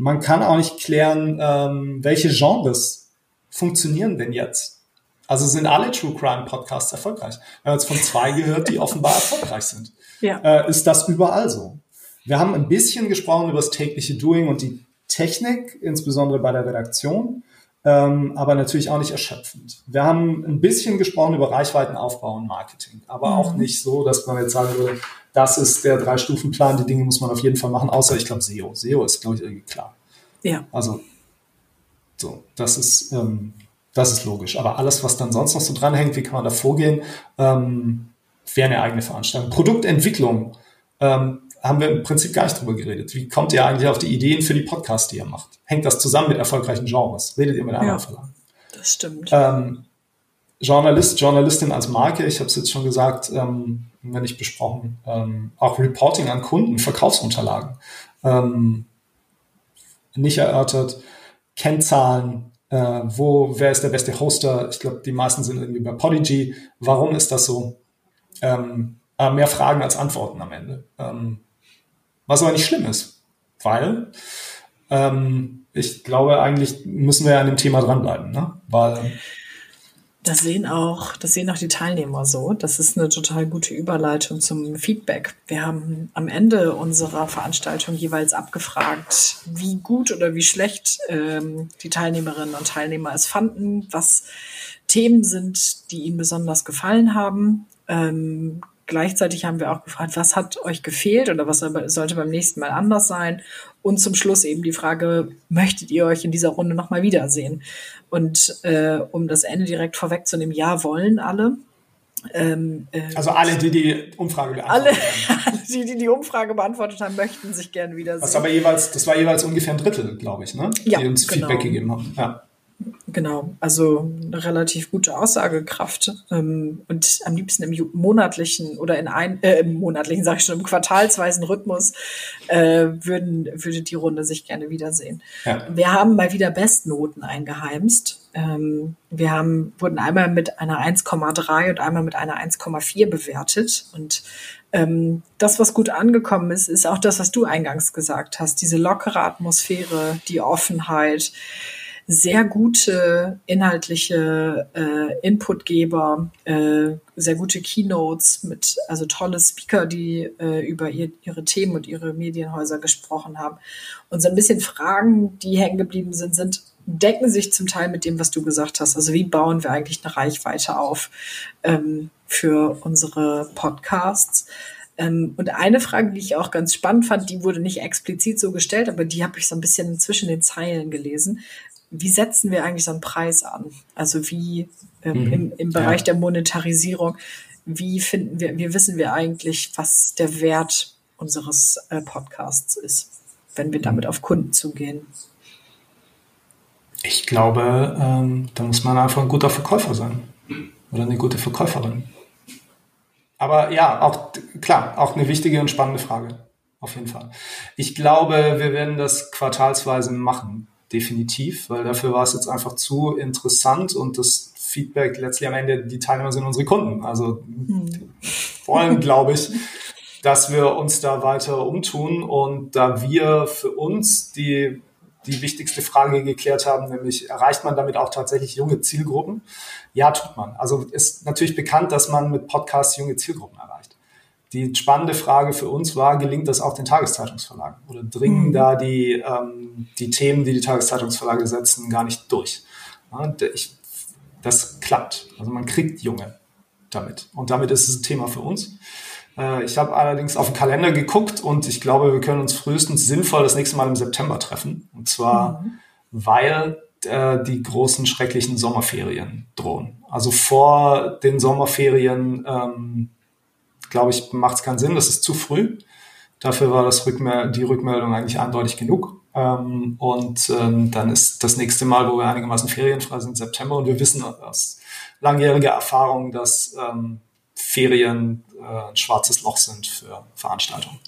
[SPEAKER 1] Man kann auch nicht klären, ähm, welche Genres funktionieren denn jetzt. Also sind alle True Crime Podcasts erfolgreich. Wir haben jetzt von zwei gehört, die offenbar erfolgreich sind. Ja. Äh, ist das überall so? Wir haben ein bisschen gesprochen über das tägliche Doing und die Technik, insbesondere bei der Redaktion, ähm, aber natürlich auch nicht erschöpfend. Wir haben ein bisschen gesprochen über Reichweitenaufbau und Marketing, aber mhm. auch nicht so, dass man jetzt sagen würde, das ist der Drei-Stufen-Plan, die Dinge muss man auf jeden Fall machen, außer ich glaube SEO. SEO ist, glaube ich, irgendwie klar. Ja. Also, so, das ist, ähm, das ist logisch. Aber alles, was dann sonst noch so dranhängt, wie kann man da vorgehen, ähm, wäre eine eigene Veranstaltung. Produktentwicklung. Ähm, haben wir im Prinzip gar nicht drüber geredet. Wie kommt ihr eigentlich auf die Ideen für die Podcasts, die ihr macht? Hängt das zusammen mit erfolgreichen Genres? Redet ihr mit anderen ja, Verlagen?
[SPEAKER 2] Das stimmt.
[SPEAKER 1] Ähm, Journalist, Journalistin als Marke, ich habe es jetzt schon gesagt, ähm, wenn nicht besprochen, ähm, auch Reporting an Kunden, Verkaufsunterlagen. ähm, nicht erörtert. Kennzahlen, äh, wo, wer ist der beste Hoster? Ich glaube, die meisten sind irgendwie bei Podigy. Warum ist das so? Ähm, mehr Fragen als Antworten am Ende. Ähm, was aber nicht schlimm ist, weil ähm, ich glaube, eigentlich müssen wir an dem Thema dranbleiben, ne? weil
[SPEAKER 2] das sehen auch, das sehen auch die Teilnehmer so. Das ist eine total gute Überleitung zum Feedback. Wir haben am Ende unserer Veranstaltung jeweils abgefragt, wie gut oder wie schlecht ähm, die Teilnehmerinnen und Teilnehmer es fanden, was Themen sind, die ihnen besonders gefallen haben. Ähm, Gleichzeitig haben wir auch gefragt, was hat euch gefehlt oder was sollte beim nächsten Mal anders sein? Und zum Schluss eben die Frage, möchtet ihr euch in dieser Runde nochmal wiedersehen? Und äh, um das Ende direkt vorwegzunehmen, ja, wollen alle.
[SPEAKER 1] Ähm, äh, also alle, die die Umfrage beantwortet
[SPEAKER 2] alle, haben. Alle, die, die die Umfrage beantwortet haben, möchten sich gerne wiedersehen.
[SPEAKER 1] Das, aber jeweils, das war jeweils ungefähr ein Drittel, glaube ich, ne?
[SPEAKER 2] Ja,
[SPEAKER 1] die uns genau. Feedback gegeben haben. Ja.
[SPEAKER 2] Genau, also eine relativ gute Aussagekraft ähm, und am liebsten im monatlichen oder in ein äh, im monatlichen, sage ich schon, im quartalsweisen Rhythmus äh, würden würde die Runde sich gerne wiedersehen. Ja. Wir haben mal wieder Bestnoten eingeheimst. Ähm, wir haben wurden einmal mit einer 1,3 und einmal mit einer 1,4 bewertet und ähm, das, was gut angekommen ist, ist auch das, was du eingangs gesagt hast. Diese lockere Atmosphäre, die Offenheit, sehr gute inhaltliche äh, Inputgeber, äh, sehr gute Keynotes mit also tolle Speaker, die äh, über ihr, ihre Themen und ihre Medienhäuser gesprochen haben. Und so ein bisschen Fragen, die hängen geblieben sind, sind decken sich zum Teil mit dem, was du gesagt hast. Also wie bauen wir eigentlich eine Reichweite auf ähm, für unsere Podcasts? Ähm, und eine Frage, die ich auch ganz spannend fand, die wurde nicht explizit so gestellt, aber die habe ich so ein bisschen zwischen den Zeilen gelesen wie setzen wir eigentlich so einen Preis an? Also wie ähm, mhm. im, im Bereich ja. der Monetarisierung, wie finden wir, wie wissen wir eigentlich, was der Wert unseres äh, Podcasts ist, wenn wir damit auf Kunden zugehen?
[SPEAKER 1] Ich glaube, ähm, da muss man einfach ein guter Verkäufer sein oder eine gute Verkäuferin. Aber ja, auch klar, auch eine wichtige und spannende Frage. Auf jeden Fall. Ich glaube, wir werden das quartalsweise machen definitiv, weil dafür war es jetzt einfach zu interessant und das Feedback letztlich am Ende, die Teilnehmer sind unsere Kunden. Also mhm. wollen, glaube ich, dass wir uns da weiter umtun und da wir für uns die, die wichtigste Frage geklärt haben, nämlich erreicht man damit auch tatsächlich junge Zielgruppen? Ja, tut man. Also ist natürlich bekannt, dass man mit Podcasts junge Zielgruppen. Die spannende Frage für uns war, gelingt das auch den Tageszeitungsverlagen? Oder dringen mhm. da die, ähm, die Themen, die die Tageszeitungsverlage setzen, gar nicht durch? Ja, ich, das klappt. Also man kriegt Junge damit. Und damit ist es ein Thema für uns. Äh, ich habe allerdings auf den Kalender geguckt und ich glaube, wir können uns frühestens sinnvoll das nächste Mal im September treffen. Und zwar, mhm. weil äh, die großen schrecklichen Sommerferien drohen. Also vor den Sommerferien ähm, glaube ich, macht es keinen Sinn. Das ist zu früh. Dafür war das Rückmel die Rückmeldung eigentlich eindeutig genug. Ähm, und ähm, dann ist das nächste Mal, wo wir einigermaßen ferienfrei sind, September. Und wir wissen aus langjähriger Erfahrung, dass ähm, Ferien äh, ein schwarzes Loch sind für Veranstaltungen.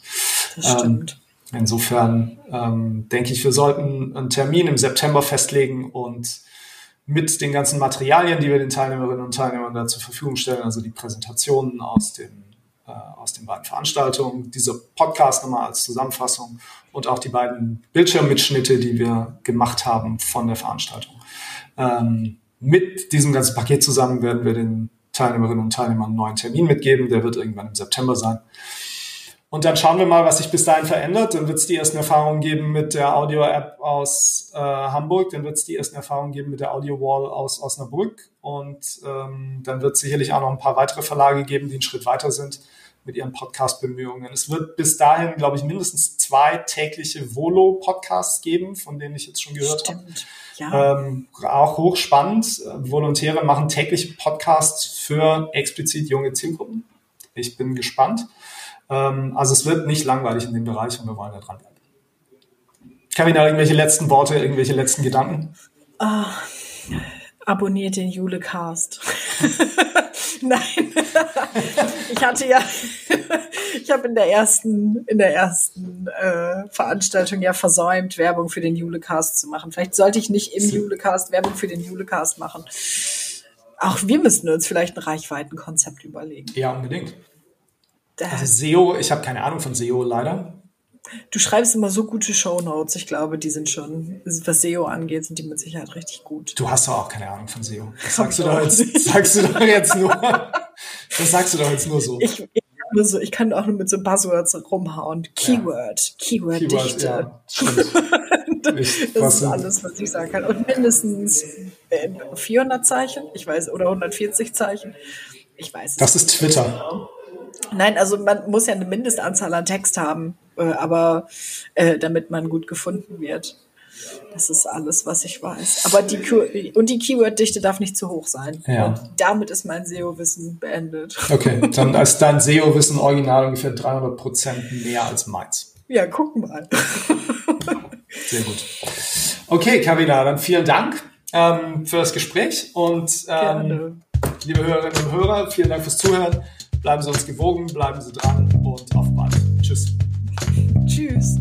[SPEAKER 1] Das stimmt. Ähm, insofern ähm, denke ich, wir sollten einen Termin im September festlegen und mit den ganzen Materialien, die wir den Teilnehmerinnen und Teilnehmern da zur Verfügung stellen, also die Präsentationen aus dem aus den beiden Veranstaltungen, dieser Podcast nochmal als Zusammenfassung und auch die beiden Bildschirmmitschnitte, die wir gemacht haben von der Veranstaltung. Ähm, mit diesem ganzen Paket zusammen werden wir den Teilnehmerinnen und Teilnehmern einen neuen Termin mitgeben. Der wird irgendwann im September sein. Und dann schauen wir mal, was sich bis dahin verändert. Dann wird es die ersten Erfahrungen geben mit der Audio-App aus äh, Hamburg. Dann wird es die ersten Erfahrungen geben mit der Audio-Wall aus Osnabrück. Und ähm, dann wird es sicherlich auch noch ein paar weitere Verlage geben, die einen Schritt weiter sind mit ihren Podcast-Bemühungen. Es wird bis dahin, glaube ich, mindestens zwei tägliche Volo-Podcasts geben, von denen ich jetzt schon gehört habe. Ja. Ähm, auch hochspannend. Volontäre machen tägliche Podcasts für explizit junge Zielgruppen. Ich bin gespannt. Ähm, also es wird nicht langweilig in dem Bereich und wir wollen da dranbleiben. Karina, irgendwelche letzten Worte, irgendwelche letzten Gedanken?
[SPEAKER 2] Oh, abonniert den Julecast. Nein. ich hatte ja, ich habe in der ersten, in der ersten äh, Veranstaltung ja versäumt, Werbung für den Julecast zu machen. Vielleicht sollte ich nicht im Julecast Werbung für den Julecast machen. Auch wir müssten uns vielleicht ein Reichweitenkonzept überlegen.
[SPEAKER 1] Ja, unbedingt. Also SEO, ich habe keine Ahnung von SEO leider.
[SPEAKER 2] Du schreibst immer so gute Shownotes. Ich glaube, die sind schon, was SEO angeht, sind die mit Sicherheit richtig gut.
[SPEAKER 1] Du hast doch auch keine Ahnung von SEO. Das sagst du, doch jetzt, sagst du doch jetzt nur. Das sagst du doch jetzt nur so.
[SPEAKER 2] Ich, ich, nur so, ich kann auch nur mit so Buzzwords rumhauen. Keyword, ja. Keyword-Dichte. Ja, das ist alles, was ich sagen kann. Und mindestens 400 äh, Zeichen, ich weiß, oder 140 Zeichen. Ich weiß.
[SPEAKER 1] Das ist Twitter. Genau.
[SPEAKER 2] Nein, also man muss ja eine Mindestanzahl an Text haben, äh, aber äh, damit man gut gefunden wird. Das ist alles, was ich weiß. Aber die und die Keyword-Dichte darf nicht zu hoch sein. Ja. Und damit ist mein SEO-Wissen beendet.
[SPEAKER 1] Okay, dann ist dein SEO-Wissen original ungefähr 300 Prozent mehr als meins.
[SPEAKER 2] Ja, guck mal.
[SPEAKER 1] Sehr gut. Okay, Carina, dann vielen Dank ähm, für das Gespräch und ähm, liebe Hörerinnen und Hörer, vielen Dank fürs Zuhören. Bleiben Sie uns gewogen, bleiben Sie dran und auf bald. Tschüss.
[SPEAKER 2] Tschüss.